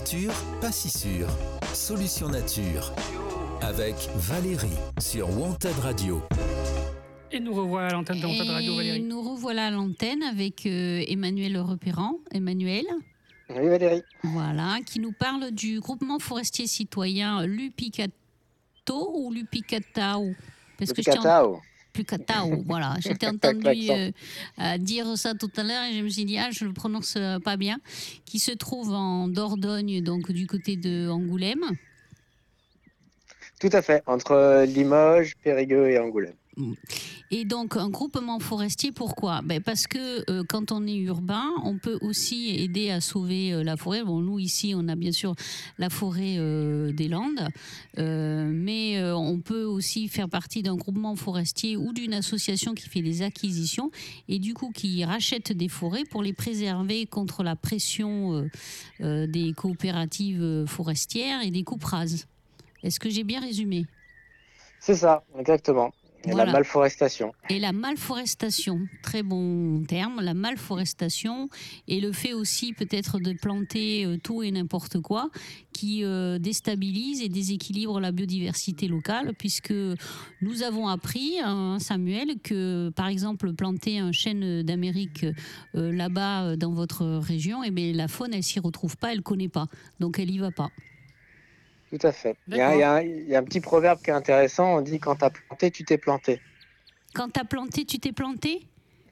S4: nature, pas si sûr. Solution nature avec Valérie sur Wanted Radio.
S5: Et nous revoilà à l'antenne de Wanted Radio, Valérie.
S6: Et nous revoilà à l'antenne avec euh, Emmanuel Repérant. Emmanuel
S7: Oui, Valérie.
S6: Voilà, qui nous parle du groupement forestier citoyen Lupicato ou Lupicatao Lupicatao
S7: plus
S6: Katao. *laughs* voilà, j'étais entendu euh, euh, dire ça tout à l'heure et je me suis dit, ah, je le prononce euh, pas bien, qui se trouve en Dordogne, donc du côté de Angoulême.
S7: Tout à fait, entre Limoges, Périgueux et Angoulême.
S6: Et donc, un groupement forestier, pourquoi? Ben Parce que euh, quand on est urbain, on peut aussi aider à sauver euh, la forêt. Bon, nous, ici, on a bien sûr la forêt euh, des Landes, mais on peut aussi faire partie d'un groupement forestier ou d'une association qui fait des acquisitions et du coup qui rachète des forêts pour les préserver contre la pression des coopératives forestières et des coupes rases. Est-ce que j'ai bien résumé?
S7: C'est ça, exactement. Et
S6: Voilà.
S7: la malforestation.
S6: Et la malforestation, très bon terme, la malforestation et le fait aussi peut-être de planter euh, tout et n'importe quoi qui euh, déstabilise et déséquilibre la biodiversité locale puisque nous avons appris, hein, Samuel, que par exemple planter un chêne d'Amérique euh, là-bas dans votre région, eh bien, la faune elle s'y retrouve pas, elle connaît pas, donc elle y va pas.
S7: Tout à fait. Il y, a, il y a un- il y a un petit proverbe qui est intéressant. On dit quand t'as planté, tu t'es planté.
S6: Quand t'as planté, tu t'es planté?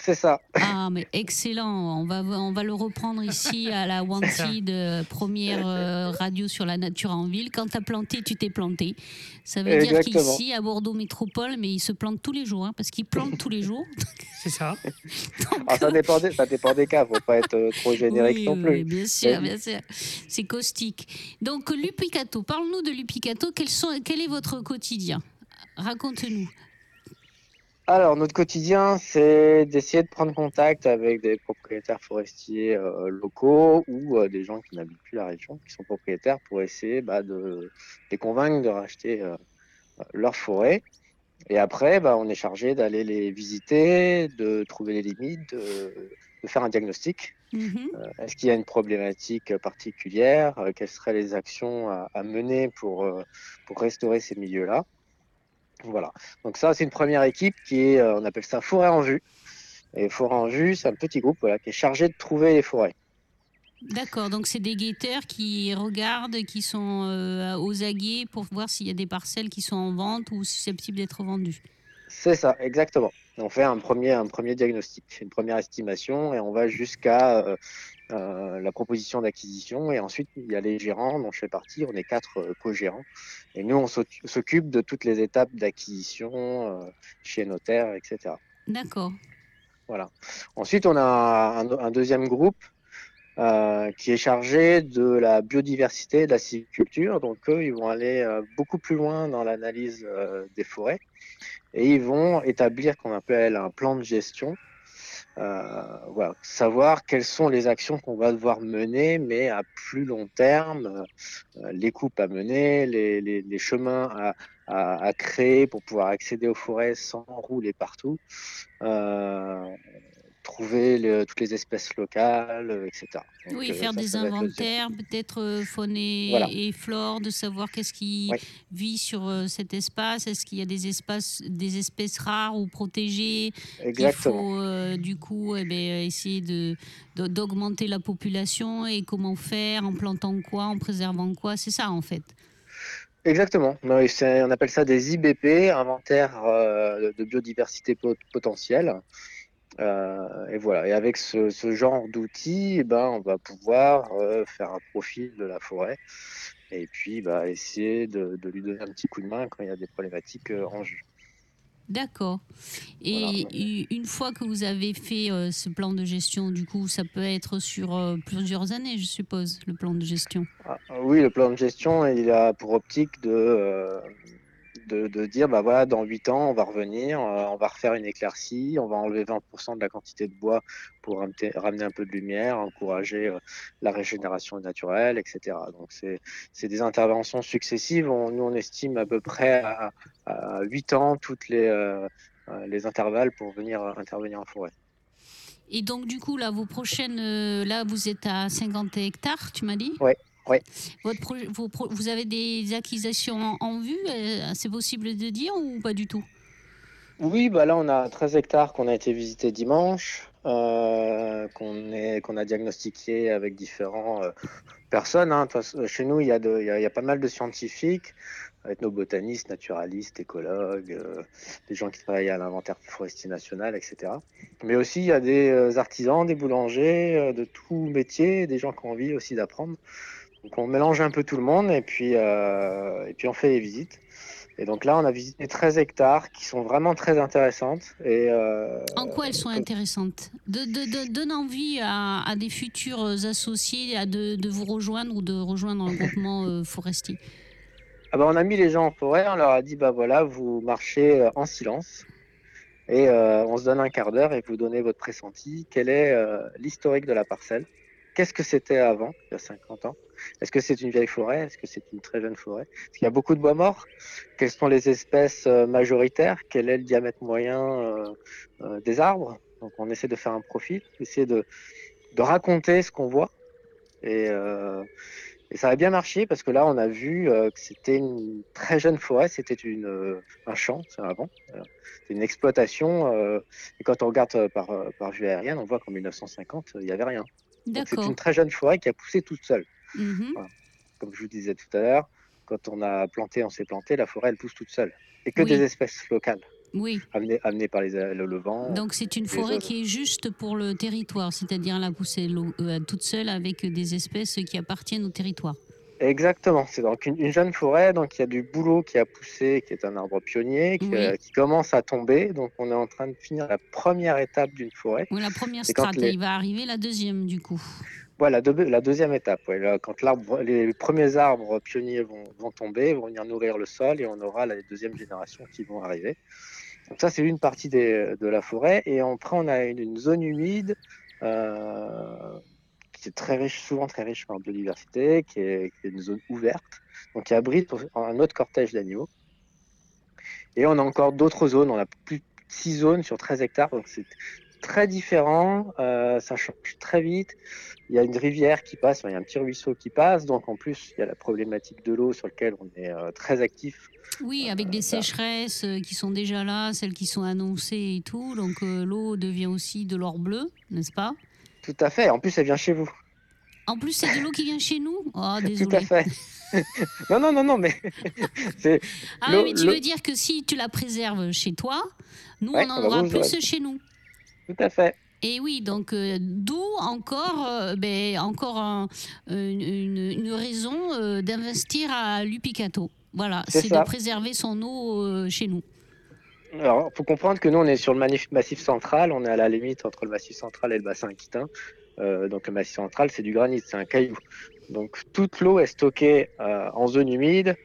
S7: C'est ça.
S6: Ah, mais excellent. On va, on va le reprendre ici à la *laughs* Wanted, euh, première euh, radio sur la nature en ville. Quand t'as planté, tu t'es planté. Ça veut dire qu'ici, à Bordeaux Métropole, mais ils se plantent tous les jours, hein, parce qu'ils plantent tous les jours. *laughs*
S5: C'est ça. *laughs*
S6: Donc,
S7: Alors, ça, dépend des, ça dépend des cas. Faut pas être euh, trop générique
S6: oui,
S7: non
S6: oui,
S7: plus.
S6: bien sûr,
S7: Mais-
S6: bien sûr. C'est caustique. Donc, Lupicato, parle-nous de Lupicato. Quel, sont, quel est votre quotidien? Raconte-nous.
S7: Alors, notre quotidien, c'est d'essayer de prendre contact avec des propriétaires forestiers euh, locaux ou euh, des gens qui n'habitent plus la région, qui sont propriétaires, pour essayer bah, de les convaincre de racheter euh, leur forêt. Et après, bah, on est chargé d'aller les visiter, de trouver les limites, de, de faire un diagnostic.
S6: Mhm.
S7: Est-ce qu'il y a une problématique particulière? Quelles seraient les actions à, à mener pour, pour restaurer ces milieux-là? Voilà. Donc ça, c'est une première équipe qui est, euh, on appelle ça forêt en vue. Et forêt en vue, c'est un petit groupe voilà, qui est chargé de trouver les forêts.
S6: D'accord, donc c'est des guetteurs qui regardent, qui sont euh, aux aguets pour voir s'il y a des parcelles qui sont en vente ou susceptibles d'être vendues.
S7: C'est ça, exactement. On fait un premier, un premier diagnostic, une première estimation, et on va jusqu'à euh, euh, la proposition d'acquisition. Et ensuite, il y a les gérants dont je fais partie. On est quatre euh, co-gérants. Et nous, on s'oc- s'occupe de toutes les étapes d'acquisition euh, chez notaire, etc.
S6: D'accord.
S7: Voilà. Ensuite, on a un, un deuxième groupe euh, qui est chargé de la biodiversité et de la sylviculture. Donc, eux, ils vont aller beaucoup plus loin dans l'analyse des forêts et ils vont établir qu'on appelle un plan de gestion. Euh, savoir quelles sont les actions qu'on va devoir mener, mais à plus long terme, euh, les coupes à mener, les, chemins à, créer pour pouvoir accéder aux forêts sans rouler partout, trouver le- toutes les espèces locales, euh, etc. Donc,
S6: oui,
S7: euh,
S6: faire
S7: ça,
S6: des
S7: ça
S6: inventaires, peut-être euh, faune et,
S7: Voilà.
S6: et flore, de savoir qu'est-ce qui
S7: Oui.
S6: vit sur cet espace. Est-ce qu'il y a des espaces, des espèces rares ou protégées Il
S7: Exactement.
S6: faut euh, du coup eh ben, essayer de, d'augmenter la population et comment faire, en plantant quoi, en préservant quoi? C'est ça en fait.
S7: Exactement. On appelle ça des IBP, inventaire de biodiversité pot- potentielle. Euh, et voilà. Et avec ce, ce genre d'outils, eh ben, on va pouvoir euh, faire un profil de la forêt et puis bah, essayer de, de lui donner un petit coup de main quand il y a des problématiques euh, en jeu.
S6: D'accord. Et
S7: Voilà.
S6: une fois que vous avez fait ce plan de gestion, du coup, ça peut être sur plusieurs années, je suppose, le plan de gestion.
S7: Ah, oui, le plan de gestion, il a pour optique de, de, de dire, bah voilà, dans 8 ans, on va revenir, euh, on va refaire une éclaircie, on va enlever 20% de la quantité de bois pour ramener, un peu de lumière, encourager euh, la régénération naturelle, etc. Donc, c'est des interventions successives. On- nous, on estime à peu près à, à 8 ans toutes les, euh, les intervalles pour venir intervenir en forêt.
S6: Et donc, du coup, là, vos prochaines. là, vous êtes à 50 hectares, tu m'as dit?
S7: Ouais, ouais.
S6: Votre vos pro- vous avez des acquisitions en, en vue euh, C'est possible de dire ou pas du tout?
S7: Oui, bah là on a 13 hectares qu'on a été visiter dimanche, euh, qu'on a diagnostiqué avec différentes euh, personnes. hein. Chez nous, il y, a de- il y a, il y a pas mal de scientifiques, ethnobotanistes, naturalistes, écologues, euh, des gens qui travaillent à l'inventaire forestier national, etc. Mais aussi il y a des artisans, des boulangers, de tout métier, des gens qui ont envie aussi d'apprendre. Donc on mélange un peu tout le monde et puis euh, et puis on fait les visites. Et donc là, on a visité 13 hectares qui sont vraiment très intéressantes. Et, euh,
S6: En quoi elles sont intéressantes? De, de- de- Donne envie à, à des futurs associés à de, de vous rejoindre ou de rejoindre un groupement euh, forestier.
S7: ah bah, on a mis les gens en forêt, on leur a dit, bah voilà, vous marchez en silence. Et euh, on se donne un quart d'heure et vous donnez votre pressenti. Quel est l'historique de la parcelle? Qu'est-ce que c'était avant, il y a 50 ans? Est-ce que c'est une vieille forêt? Est-ce que c'est une très jeune forêt? Est-ce qu'il y a beaucoup de bois morts? Quelles sont les espèces euh, majoritaires? Quel est le diamètre moyen euh, euh, des arbres? Donc on essaie de faire un profil, essayer de, de raconter ce qu'on voit. Et, euh, et ça a bien marché parce que là, on a vu euh, que c'était une très jeune forêt, c'était une, euh, un champ, c'est avant. C'est une exploitation. et quand on regarde par, par vue aérienne, on voit qu'en 1950, euh, il n'y avait rien. C'est une très jeune forêt qui a poussé toute seule.
S6: Mhm.
S7: Comme je vous disais tout à l'heure, quand on a planté, on s'est planté, la forêt, elle pousse toute seule. Et que
S6: Oui.
S7: des espèces locales,
S6: Oui.
S7: amenées, amenées par les, le, le vent.
S6: Donc c'est une forêt qui est juste pour le territoire, c'est-à-dire la pousser l'eau- euh, toute seule avec des espèces qui appartiennent au territoire.
S7: Exactement, c'est donc une, une jeune forêt, donc il y a du bouleau qui a poussé, qui est un arbre pionnier, qui,
S6: Oui.
S7: euh, qui commence à tomber. Donc on est en train de finir la première étape d'une forêt.
S6: Oui, la première strate,
S7: les-
S6: il va arriver la deuxième du coup.
S7: La deuxième étape. quand les premiers arbres pionniers vont, tomber, vont venir nourrir le sol et on aura la deuxième génération qui vont arriver. Donc ça, c'est une partie de la forêt. Et après, on a une, une zone humide euh, qui est très riche, souvent très riche en biodiversité, qui est, qui est une zone ouverte, donc qui abrite un autre cortège d'animaux. Et on a encore d'autres zones. On a plus de 6 zones sur 13 hectares, donc c'est très différent. euh, ça change très vite. Il y a une rivière qui passe, enfin, il y a un petit ruisseau qui passe. Donc en plus, il y a la problématique de l'eau sur laquelle on est euh, très actif.
S6: Oui, avec des
S7: ça.
S6: sécheresses euh, qui sont déjà là, celles qui sont annoncées et tout. Donc euh, l'eau devient aussi de l'or bleu, n'est-ce pas?
S7: Tout à fait. En plus, elle vient chez vous.
S6: En plus, c'est de l'eau qui vient chez nous? Oh, *laughs*
S7: Tout à
S6: désolé.
S7: fait. *laughs* non, non, non, non, mais *laughs*
S6: Ah mais tu veux dire que si tu la préserves chez toi, nous,
S7: Ouais,
S6: on en aura plus chez nous.
S7: Tout à fait.
S6: Et oui, donc euh, d'où encore, euh, ben, encore un- une, raison euh, d'investir à Lupicato. Voilà,
S7: C'est
S6: de préserver son eau chez nous.
S7: Alors, faut comprendre que nous, on est sur le massif central. On est à la limite entre le massif central et le bassin aquitain. Donc, le massif central, c'est du granit, c'est un caillou. Donc, toute l'eau est stockée en zone humide,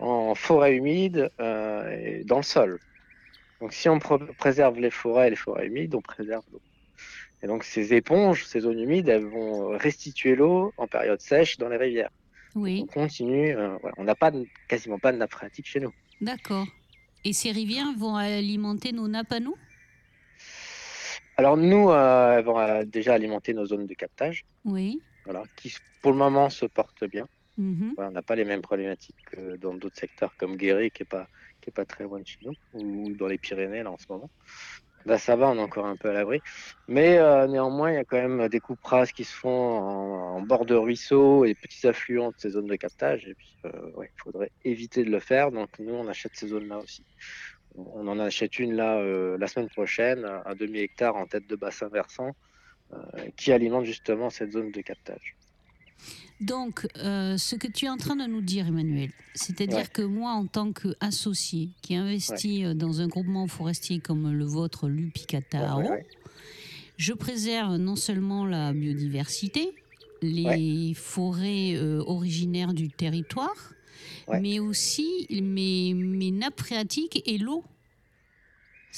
S7: en forêt humide et dans le sol. Donc, si on pr- préserve les forêts et les forêts humides, on préserve l'eau. Et donc, ces éponges, ces zones humides, elles vont restituer l'eau en période sèche dans les rivières.
S6: Oui,
S7: On continue. euh, voilà. On n'a pas de- quasiment pas de nappe phréatique chez nous.
S6: d'accord. Et ces rivières vont alimenter nos nappes à nous?
S7: Alors nous, euh, elles vont euh, déjà alimenter nos zones de captage,
S6: Oui.
S7: voilà, qui pour le moment se portent bien.
S6: mhm.
S7: Voilà, on n'a pas les mêmes problématiques que dans d'autres secteurs comme Guéret, qui est pas pas très loin de chez nous, ou dans les Pyrénées là en ce moment. Là, ça va, on est encore un peu à l'abri. Mais euh, néanmoins, il y a quand même des coupes qui se font en, bord de ruisseaux et petits affluents de ces zones de captage. Et puis, euh, il faudrait éviter de le faire. Donc, nous, on achète ces zones-là aussi. On en achète une là euh, la semaine prochaine, un demi-hectare en tête de bassin versant, qui alimente justement cette zone de captage.
S6: Donc, euh, ce que tu es en train de nous dire, Emmanuel, c'est-à-dire
S7: Ouais.
S6: que moi, en tant qu'associé qui investit euh, dans un groupement forestier comme le vôtre, Lupicatao,
S7: Ouais,
S6: je préserve non seulement la biodiversité, les forêts euh, originaires du territoire, mais aussi mes, mes nappes phréatiques et l'eau.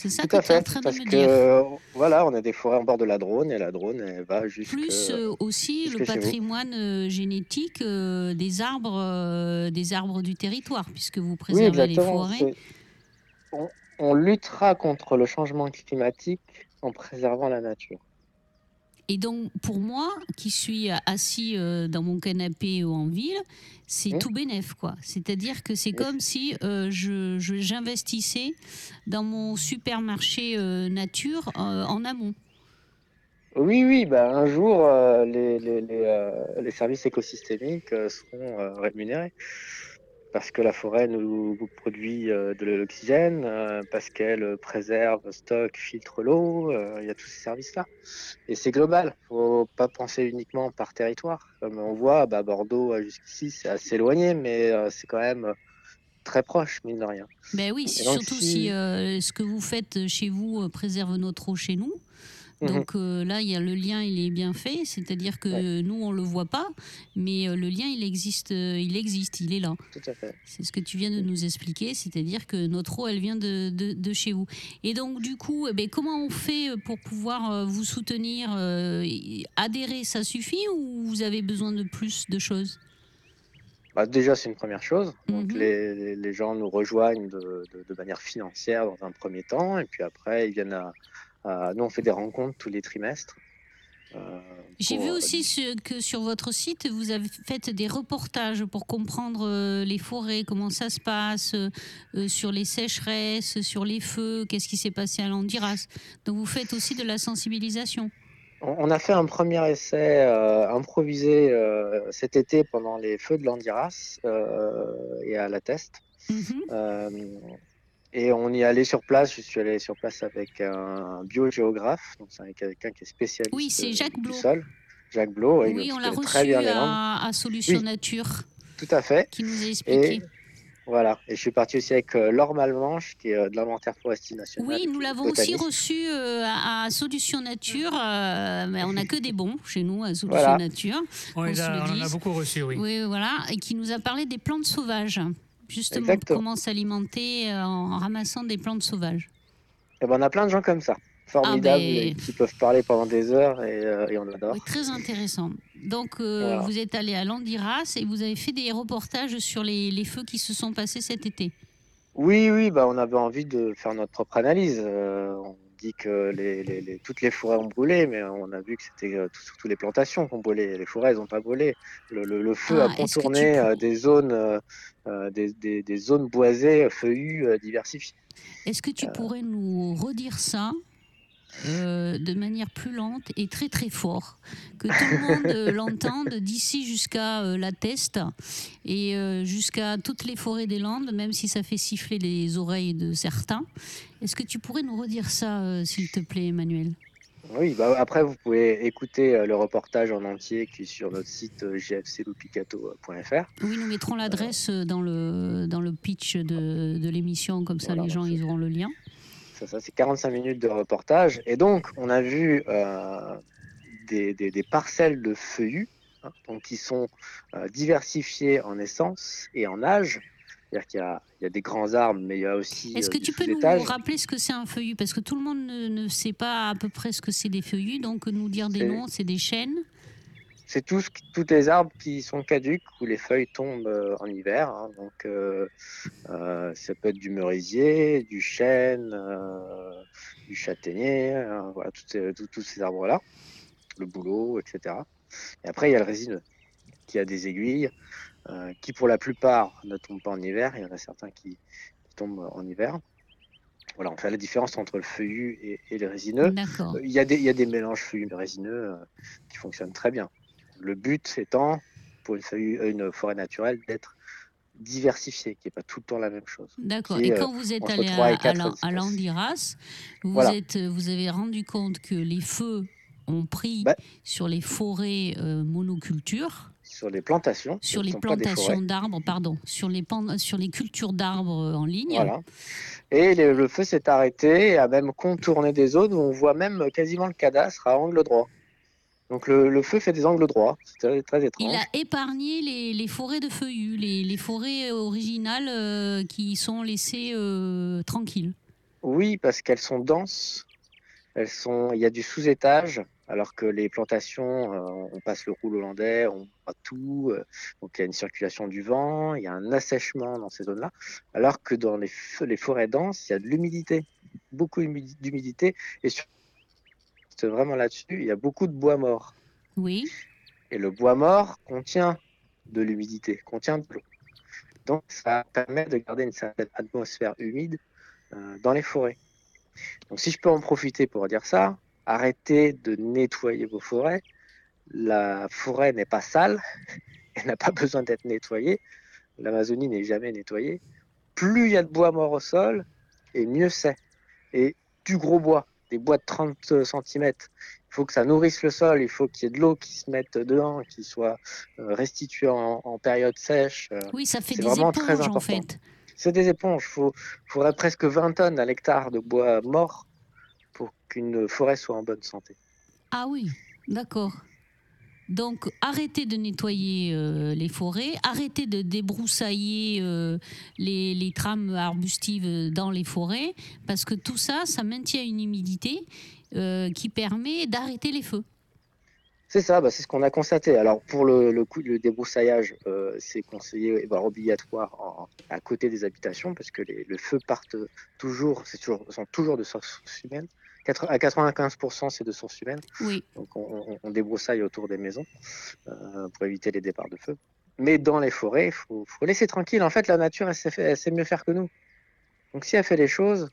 S6: C'est ça
S7: Tout
S6: que tu es en train de
S7: parce
S6: me dire.
S7: euh, plus on a des forêts en bord de la Drône et la Drône elle va jusque
S6: Plus euh, aussi le
S7: vous.
S6: patrimoine euh, génétique euh, des arbres, euh, des arbres du territoire, puisque vous
S7: Oui,
S6: préservez les forêts.
S7: on luttera contre le changement climatique en préservant la nature.
S6: Et donc, pour moi, qui suis assis euh, dans mon canapé ou en ville, c'est
S7: Mmh.
S6: tout bénef, quoi. C'est-à-dire que c'est comme si euh, je, je- j'investissais dans mon supermarché euh, nature euh, en amont.
S7: Oui, oui, bah, un jour, les, les, les, les services écosystémiques seront rémunérés. Parce que la forêt nous produit euh, de l'oxygène, euh, parce qu'elle préserve, stocke, filtre l'eau, euh, il y a tous ces services-là. Et c'est global, faut pas penser uniquement par territoire. Comme on voit, bah, Bordeaux jusqu'ici, c'est assez éloigné, mais c'est quand même très proche, mine de rien.
S6: Ben oui,
S7: donc,
S6: surtout
S7: si-
S6: si euh, ce que vous faites chez vous préserve notre eau chez nous.
S7: Mhm.
S6: Donc euh, là, il y a le lien, il est bien fait, c'est-à-dire que nous on le voit pas, mais euh, le lien il existe, euh, il existe, il est là.
S7: Tout à fait.
S6: C'est ce que tu viens de nous expliquer, c'est-à-dire que notre eau, elle vient de, de, de chez vous. Et donc, du coup, eh ben, comment on fait pour pouvoir vous soutenir Adhérer, ça suffit ou vous avez besoin de plus de choses?
S7: Bah, déjà, c'est une première chose. Donc,
S6: Mhm.
S7: les, les- gens nous rejoignent de, de- de manière financière dans un premier temps, et puis après, ils viennent à- Nous, on fait des rencontres tous les trimestres. euh,
S6: J'ai vu aussi ce- que sur votre site, vous avez fait des reportages pour comprendre euh, les forêts, comment ça se passe, euh, euh, sur les sécheresses, sur les feux, qu'est-ce qui s'est passé à Landiras. Donc, vous faites aussi de la sensibilisation.
S7: On on a fait un premier essai euh, improvisé euh, cet été pendant les feux de l'Andiras euh, et à la Teste.
S6: Mhm.
S7: Euh, et on y est allé sur place. Je suis allé sur place avec un biogéographe, donc c'est quelqu'un qui est spécialiste
S6: Oui, c'est Jacques
S7: du
S6: Blot.
S7: sol. Jacques Blot, oui,
S6: on l'a reçu
S7: très bien
S6: à, à Solution
S7: Oui.
S6: Nature,
S7: Tout à fait.
S6: qui nous a expliqué.
S7: Et voilà. Et je suis parti aussi avec euh, Laure Malmanche, qui est euh, de l'inventaire forestier national.
S6: Oui, nous l'avons aussi reçu euh, à, à Solution Nature. mais on n'a que des bons chez nous à Solution
S7: Voilà.
S6: Nature.
S5: On, a- on en a beaucoup reçus, oui.
S6: Oui, voilà, et qui nous a parlé des plantes sauvages. Justement,
S7: Exactement.
S6: comment s'alimenter euh, en ramassant des plantes sauvages.
S7: Eh ben, on a plein de gens comme ça, formidables,
S6: Ah, ben-
S7: et qui peuvent parler pendant des heures et, euh, et on adore.
S6: Oui, très intéressant. Donc, euh,
S7: Voilà.
S6: vous êtes allé à Landiras et vous avez fait des reportages sur les, les feux qui se sont passés cet été.
S7: Oui, oui, bah, on avait envie de faire notre propre analyse. Euh, on dit que les, les- les- toutes les forêts ont brûlé, mais on a vu que c'était euh, tout- surtout les plantations qui ont brûlé. Les forêts, elles n'ont pas brûlé. Le, le- le feu
S6: Ah,
S7: a contourné euh,
S6: peux-
S7: des zones, euh, euh, des, des- des zones boisées, feuillues, diversifiées.
S6: Est-ce que tu pourrais nous redire ça? Euh, de manière plus lente et très très fort, que tout le monde euh, *laughs* l'entende d'ici jusqu'à euh, la Teste et euh, jusqu'à toutes les forêts des Landes, même si ça fait siffler les oreilles de certains. Est-ce que tu pourrais nous redire ça, euh, s'il te plaît, Emmanuel?
S7: Oui, bah, après, vous pouvez écouter le reportage en entier qui est sur notre site gfcloupicato.fr.
S6: Oui, nous mettrons l'adresse dans le, dans le pitch de, de l'émission, comme ça
S7: Voilà,
S6: les gens ils auront le lien.
S7: Ça, ça, c'est 45 minutes de reportage. Et donc, on a vu euh, des, des- des parcelles de feuillus, hein, donc qui sont euh, diversifiées en essence et en âge. C'est-à-dire qu'il y a, il y a des grands arbres, mais il y a aussi
S6: Est-ce
S7: euh,
S6: que
S7: du
S6: tu peux nous rappeler ce que c'est un feuillu? Parce que tout le monde ne, ne sait pas à peu près ce que c'est des feuillus, donc nous dire des noms, c'est des chênes.
S7: C'est tous, tous les arbres qui sont caduques, où les feuilles tombent euh, en hiver. hein. donc, euh, euh, ça peut être du merisier, du chêne, du châtaignier, euh, voilà, tous ces, arbres-là, le bouleau, etc. Et après, il y a le résineux, qui a des aiguilles, euh, qui pour la plupart ne tombent pas en hiver. Il y en a certains qui, qui tombent en hiver. Voilà, on fait la différence entre le feuillu et, et le résineux. Euh, Il y, a des, y a des mélanges feuillus résineux euh, qui fonctionnent très bien. Le but étant, pour une, feuille- euh, une forêt naturelle, d'être diversifiée, qui n'est pas tout le temps la même chose.
S6: D'accord. Et
S7: est,
S6: quand
S7: euh,
S6: vous êtes allé à. Landiras, vous,
S7: Voilà.
S6: êtes, vous avez rendu compte que les feux ont pris
S7: Bah.
S6: sur les forêts euh, monocultures,
S7: Sur les plantations,
S6: sur les plantations d'arbres, pardon, sur les, sur les cultures d'arbres euh, en ligne.
S7: Voilà. Et le, le feu s'est arrêté et a même contourné des zones où on voit même quasiment le cadastre à angle droit. Donc le, le feu fait des angles droits, c'est très, étrange.
S6: Il a épargné les, les forêts de feuillus, les, les forêts originales euh, qui sont laissées euh, tranquilles.
S7: Oui, parce qu'elles sont denses. Elles sont, il y a du sous-étage, alors que les plantations, euh, on passe le roule hollandais, on voit tout. euh, donc il y a une circulation du vent, il y a un assèchement dans ces zones-là. Alors que dans les, les forêts denses, il y a de l'humidité, beaucoup d'humidi- d'humidité. Et sur- c'est vraiment là-dessus, il y a beaucoup de bois mort.
S6: Oui.
S7: Et le bois mort contient de l'humidité, contient de l'eau. Donc ça permet de garder une certaine atmosphère humide euh, dans les forêts. Donc si je peux en profiter pour dire ça, arrêtez de nettoyer vos forêts. La forêt n'est pas sale, *laughs* elle n'a pas besoin d'être nettoyée. L'Amazonie n'est jamais nettoyée. Plus il y a de bois mort au sol, et mieux c'est. Et du gros bois, des bois de 30 cm. Il faut que ça nourrisse le sol, il faut qu'il y ait de l'eau qui se mette dedans, qui soit euh, restituée en, en période sèche. euh,
S6: Oui, ça fait des
S7: vraiment très
S6: éponges en fait.
S7: C'est des éponges. Il faudrait presque 20 tonnes à l'hectare de bois mort pour qu'une forêt soit en bonne santé.
S6: Ah oui, d'accord. Donc arrêtez de nettoyer euh, les forêts, arrêtez de débroussailler euh, les, trames arbustives dans les forêts, parce que tout ça, ça maintient une humidité euh, qui permet d'arrêter les feux.
S7: C'est ça, bah, c'est ce qu'on a constaté. Alors pour le, coup le débroussaillage, c'est conseillé, voire obligatoire à côté des habitations parce que les, le feu partent toujours, c'est toujours, sont toujours de sources humaines. À 95%, c'est de sources humaines.
S6: Oui,
S7: Donc on, débroussaille autour des maisons euh, pour éviter les départs de feu. Mais dans les forêts, il faut, faut laisser tranquille. En fait, la nature, elle sait, fait- elle sait mieux faire que nous. Donc si elle fait les choses,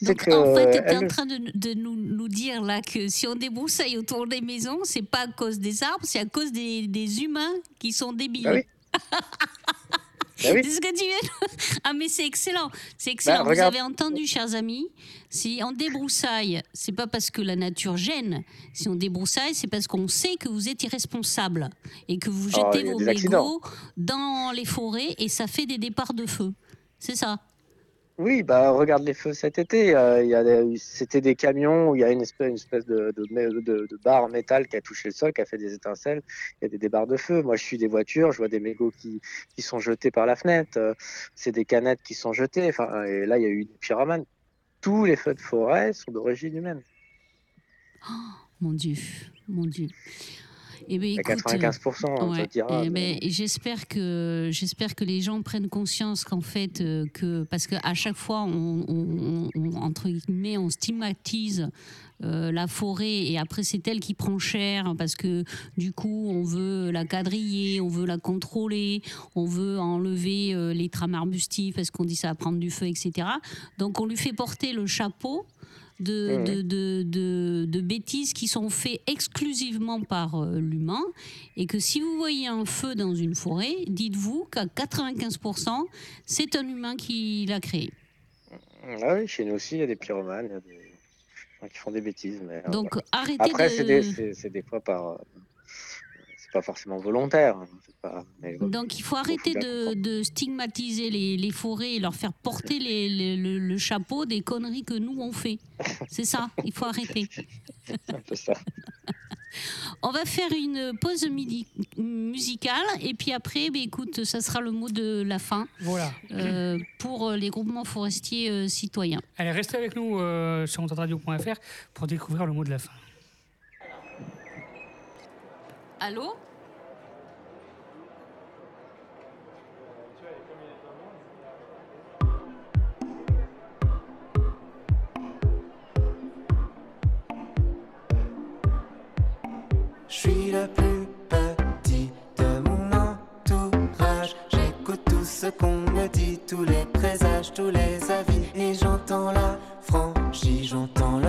S7: c'est
S6: donc
S7: que
S6: en fait,
S7: euh,
S6: tu es
S7: elle
S6: en train de, de nous, nous dire là que si on débroussaille autour des maisons, c'est pas à cause des arbres, c'est à cause des, des humains qui sont débiles.
S7: Oui. *laughs* Bah oui.
S6: C'est ce que tu viens. *laughs* Ah, mais c'est excellent. C'est excellent. Vous avez entendu, chers amis, si on débroussaille, c'est pas parce que la nature gêne. Si on débroussaille, c'est parce qu'on sait que vous êtes irresponsable et que vous
S7: Oh,
S6: jetez vos mégots dans les forêts et ça fait des départs de feu. C'est ça.
S7: Oui, bah regarde les feux cet été. euh, C'était des camions où il y a une espèce, une espèce de, de, barre en métal qui a touché le sol, qui a fait des étincelles. Il y a des débarres de feu. Moi, je suis des voitures, je vois des mégots qui, sont jetés par la fenêtre. euh, c'est des canettes qui sont jetées. Et là, il y a eu des pyromanes. Tous les feux de forêt sont d'origine humaine.
S6: Mon Dieu, mon Dieu. Eh bien,
S7: À
S6: écoute, euh,
S7: 95%, on
S6: Ouais,
S7: dira.
S6: eh
S7: mais-
S6: ben, j'espère que j'espère que les gens prennent conscience qu'en fait euh, que parce qu'à chaque fois on, on- on- entre guillemets on stigmatise euh, la forêt et après c'est elle qui prend cher parce que du coup on veut la quadriller, on veut la contrôler, on veut enlever euh, les trames arbustives parce qu'on dit ça va prendre du feu, etc. Donc on lui fait porter le chapeau de, de, de, de- de bêtises qui sont faites exclusivement par euh, l'humain et que si vous voyez un feu dans une forêt, dites-vous qu'à 95%, c'est un humain qui l'a créé.
S7: Ah oui, chez nous aussi, il y a des pyromanes, il y a des gens qui font des bêtises. Mais, euh,
S6: Donc
S7: voilà.
S6: arrêtez
S7: Après,
S6: de...
S7: c'est des, des fois par. C'est pas forcément volontaire. hein, pas- mais.
S6: Donc il faut arrêter de, stigmatiser les, les forêts et leur faire porter les- les- le, le chapeau des conneries que nous on fait. C'est ça, il faut arrêter. *laughs*
S7: C'est un peu ça. *laughs*
S6: On va faire une pause midi- musicale et puis après, ben, écoute, ça sera le mot de la fin
S5: Voilà.
S6: euh, pour les groupements forestiers euh, citoyens.
S5: Allez, restez avec nous euh, sur ontadradio.fr pour découvrir le mot de la fin.
S6: Allô
S4: Je suis le plus petit de mon entourage. J'écoute tout ce qu'on me dit, tous les présages, tous les avis. Et j'entends la franchise, j'entends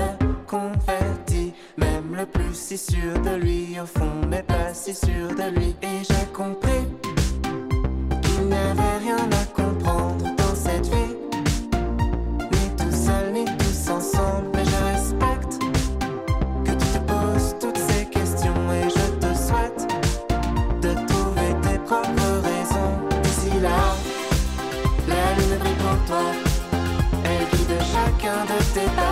S4: plus si sûr de lui, au fond, n'est pas si sûr de lui. Et j'ai compris qu'il n'y avait rien à comprendre dans cette vie. Ni tout seul, ni tous ensemble. Mais je respecte que tu te poses toutes ces questions et je te souhaite de trouver tes propres raisons. D'ici là, la lune brille pour toi. Elle guide chacun de tes pas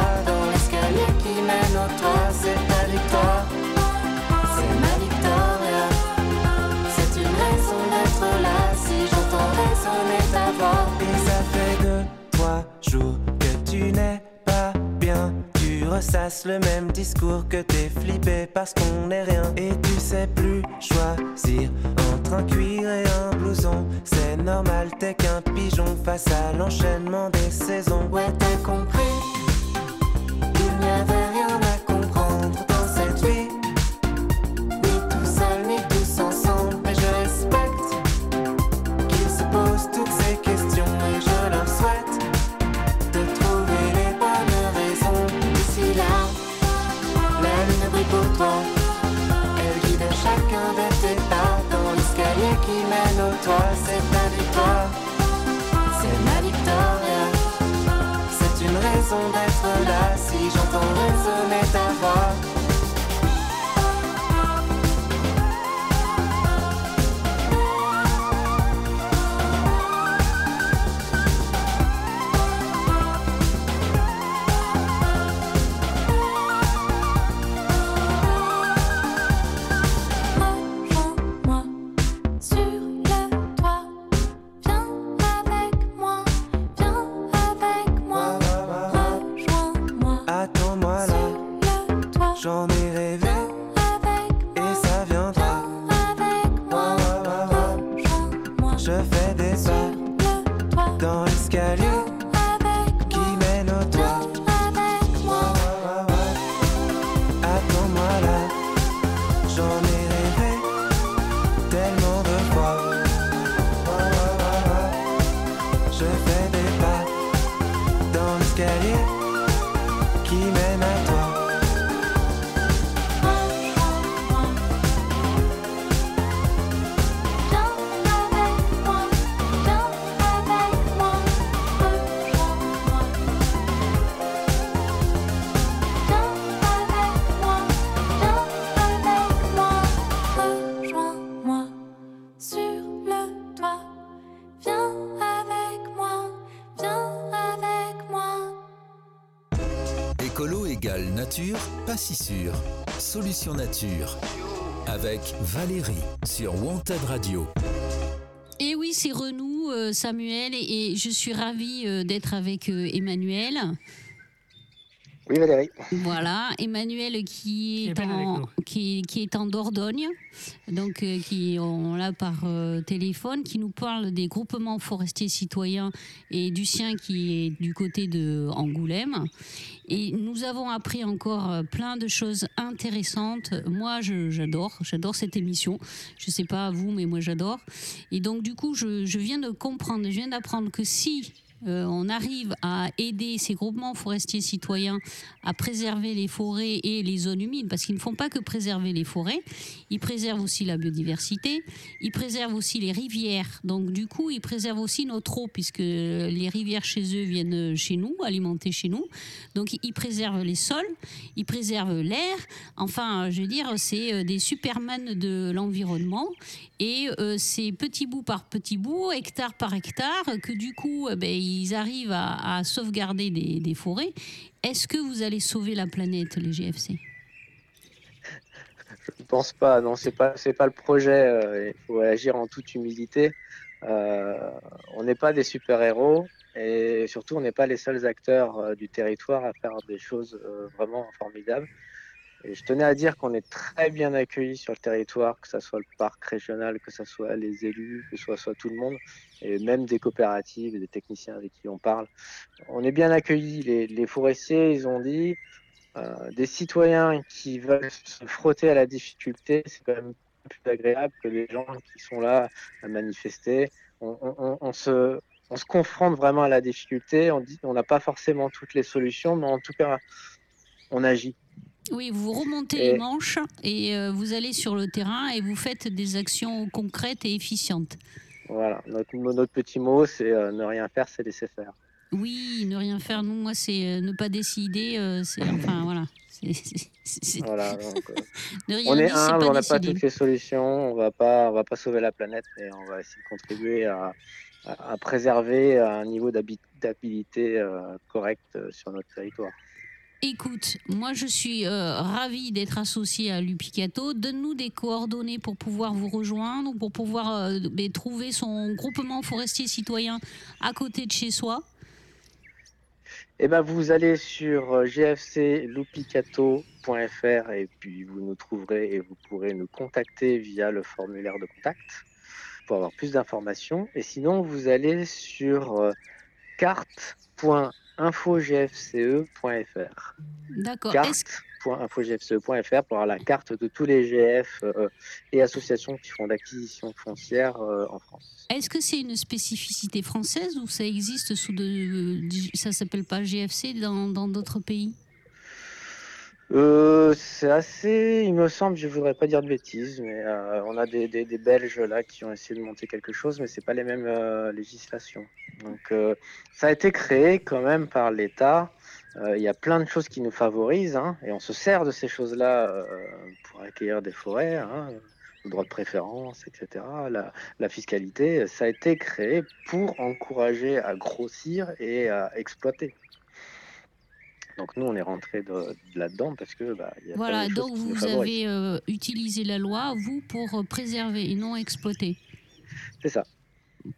S4: le même discours que t'es flippé parce qu'on n'est rien. Et tu sais plus choisir entre un cuir et un blouson. C'est normal, t'es qu'un pigeon face à l'enchaînement des saisons. Ouais, yeah. Sûr. Solution nature. Avec Valérie sur Wanted Radio.
S6: Et oui, c'est Renou, euh, Samuel, et, je suis ravie euh, d'être avec euh, Emmanuel.
S7: Oui, Valérie.
S6: Voilà, Emmanuel qui
S5: Qui est
S6: en, qui, qui est en Dordogne, donc euh, qui on l'a par euh, téléphone, qui nous parle des groupements forestiers citoyens et du sien qui est du côté de Angoulême. Et nous avons appris encore euh, plein de choses intéressantes. Moi, j'adore, j'adore cette émission. Je sais pas vous, mais moi j'adore. Et donc du coup, je, je viens de comprendre, je viens d'apprendre que si euh, on arrive à aider ces groupements forestiers citoyens à préserver les forêts et les zones humides, parce qu'ils ne font pas que préserver les forêts, ils préservent aussi la biodiversité, ils préservent aussi les rivières. Donc du coup, ils préservent aussi notre eau, puisque les rivières chez eux viennent chez nous, alimenter chez nous. Donc ils préservent les sols, ils préservent l'air. Enfin, je veux dire, c'est euh, des superman de l'environnement. Et euh, c'est petit bout par petit bout, hectare par hectare, que du coup, eh ben, ils arrivent à, sauvegarder des, forêts. Est-ce que vous allez sauver la planète, les GFC
S7: Je ne pense pas. Non, c'est pas, pas le projet. euh, Il faut agir en toute humilité. Euh, on n'est pas des super-héros et surtout, on n'est pas les seuls acteurs du territoire à faire des choses vraiment formidables. Je tenais à dire qu'on est très bien accueillis sur le territoire, que ce soit le parc régional, que ce soit les élus, que ce soit tout le monde, et même des coopératives et des techniciens avec qui on parle. On est bien accueillis. Les, forestiers, ils ont dit, euh, des citoyens qui veulent se frotter à la difficulté, c'est quand même plus agréable que les gens qui sont là à manifester. On se, on se confronte vraiment à la difficulté. On dit, on n'a pas forcément toutes les solutions, mais en tout cas, on agit.
S6: Oui, vous remontez
S7: Et-
S6: les manches et euh, vous allez sur le terrain et vous faites des actions concrètes et efficientes.
S7: Voilà. Notre, notre petit mot, c'est euh, ne rien faire, c'est laisser faire.
S6: Oui, ne rien faire, nous, moi, c'est euh, ne pas décider. c'est enfin *laughs* voilà. *laughs*
S7: On est humble, on n'a pas toutes les solutions. On va pas, on va pas sauver la planète, mais on va essayer de contribuer à, à- à préserver un niveau d'habitabilité correct sur notre territoire.
S6: Écoute, moi je suis euh, ravie d'être associée à Lupicato. Donne-nous des coordonnées pour pouvoir vous rejoindre, pour pouvoir euh, ben, trouver son groupement forestier citoyen à côté de chez soi.
S7: Eh ben, vous allez sur euh, gfclupicato.fr et puis vous nous trouverez et vous pourrez nous contacter via le formulaire de contact pour avoir plus d'informations. Et sinon, vous allez sur euh, carte.infogfce.fr.
S6: D'accord.
S7: Carte.infogfce.fr pour avoir la carte de tous les GF euh, et associations qui font l'acquisition foncière euh, en France.
S6: est-ce que c'est une spécificité française ou ça existe sous de. Ça s'appelle pas GFC dans d'autres pays?
S7: Euh, c'est assez, il me semble, je voudrais pas dire de bêtises, mais euh, on a des, des, Belges là qui ont essayé de monter quelque chose, mais c'est pas les mêmes euh, législations. Donc euh, ça a été créé quand même par l'État. Il y a plein de choses qui nous favorisent, hein, et on se sert de ces choses-là pour accueillir des forêts, hein, le droit de préférence, etc. La, la fiscalité, ça a été créé pour encourager à grossir et à exploiter. Donc nous, on est rentré de, de là-dedans parce que bah, il y a pas
S6: Voilà, donc vous avez euh, utilisé la loi, vous, pour euh, préserver et non exploiter.
S7: C'est ça.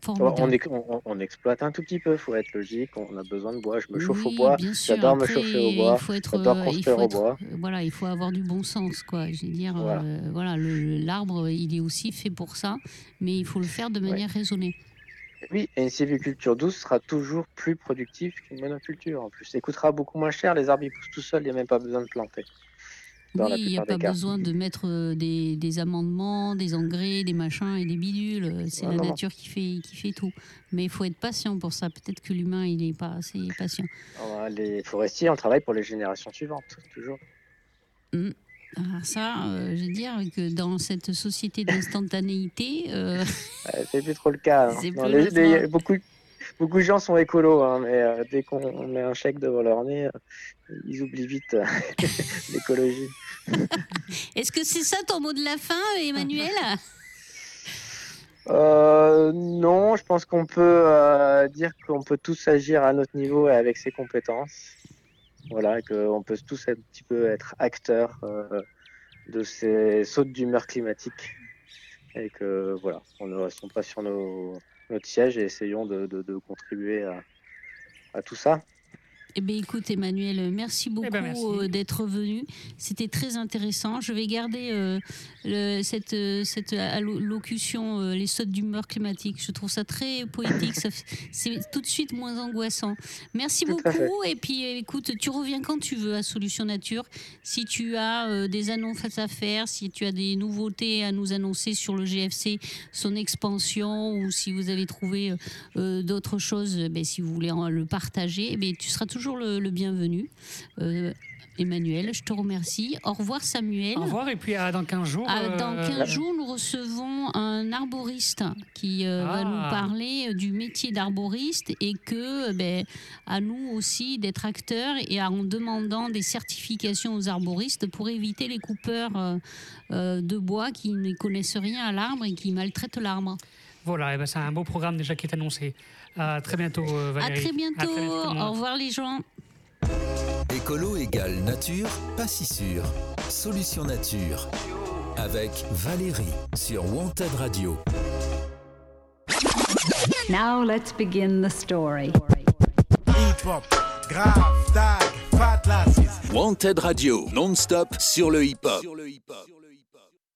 S7: On, ex- on- on exploite un tout petit peu, faut être logique. On a besoin de bois. Je me chauffe au bois.
S6: bien sûr.
S7: J'adore me chauffer au bois.
S6: Il
S7: J'adore
S6: euh, il
S7: construire
S6: faut
S7: au bois.
S6: voilà, il faut avoir du bon sens, quoi. Je veux dire,
S7: Voilà.
S6: euh, l'arbre, il est aussi fait pour ça, mais il faut le faire de manière raisonnée.
S7: Oui, et une sylviculture douce sera toujours plus productive qu'une monoculture. En plus, ça coûtera beaucoup moins cher. Les arbres ils poussent tout seuls. Il n'y a même pas besoin de planter.
S6: Oui, il n'y a pas besoin de mettre euh, des, des amendements, des engrais, des machins et des bidules. Euh, C'est
S7: Ah,
S6: la
S7: non, non.
S6: nature qui fait, qui fait tout. Mais il faut être patient pour ça. Peut-être que l'humain, il n'est pas assez patient.
S7: Voilà, Les forestiers, on travaille pour les générations suivantes, toujours.
S6: Ah, ça, euh, je veux dire que dans cette société d'instantanéité, euh, *laughs*
S7: c'est plus trop le cas. hein. Non, les- les-
S6: cas.
S7: beaucoup, beaucoup de gens sont écolos, hein, mais euh, dès qu'on met un chèque devant leur nez, euh, ils oublient vite *laughs* l'écologie. *laughs*
S6: est-ce que c'est ça ton mot de la fin, Emmanuel?
S7: Euh, non, je pense qu'on peut euh, dire qu'on peut tous agir à notre niveau et avec ses compétences. Voilà, et qu'on peut tous un petit peu être acteurs euh, de ces sautes d'humeur climatique. Et que voilà, on ne restons pas sur nos, notre siège et essayons de, contribuer à tout ça.
S6: Eh bien, écoute, Emmanuel, merci beaucoup
S5: ben, merci.
S6: euh, d'être venu. C'était très intéressant. Je vais garder euh, le- cette, euh, cette allocution, euh, les sautes d'humeur climatique. Je trouve ça très poétique. C'est tout de suite moins angoissant. Merci
S7: Tout
S6: beaucoup. Et puis, écoute, tu reviens quand tu veux à Solution Nature. Si tu as euh, des annonces à faire, si tu as des nouveautés à nous annoncer sur le GFC, son expansion, ou si vous avez trouvé d'autres choses, euh, ben, si vous voulez en- le partager, eh ben, tu seras toujours le, le bienvenu. Euh, Emmanuel, je te remercie. Au revoir Samuel.
S5: Au revoir et puis à dans 15 jours.
S6: Ah, dans
S5: euh,
S6: 15 jours, nous recevons un arboriste qui euh, va
S5: Ah.
S6: nous parler du métier d'arboriste et que, ben, à nous aussi d'être acteurs et en demandant des certifications aux arboristes pour éviter les coupeurs euh, de bois qui ne connaissent rien à l'arbre et qui maltraitent l'arbre.
S5: Voilà, eh ben, c'est un beau programme déjà qui est annoncé. À très bientôt, euh,
S6: À
S5: Valérie.
S6: très bientôt. Au revoir les gens.
S4: Écolo égale nature, pas si sûr. Solution nature. Avec Valérie sur Wanted Radio.
S1: Now let's begin the story.
S2: Hip-hop, grave, tag, fat lasses.
S3: Wanted Radio, non-stop sur le hip-hop.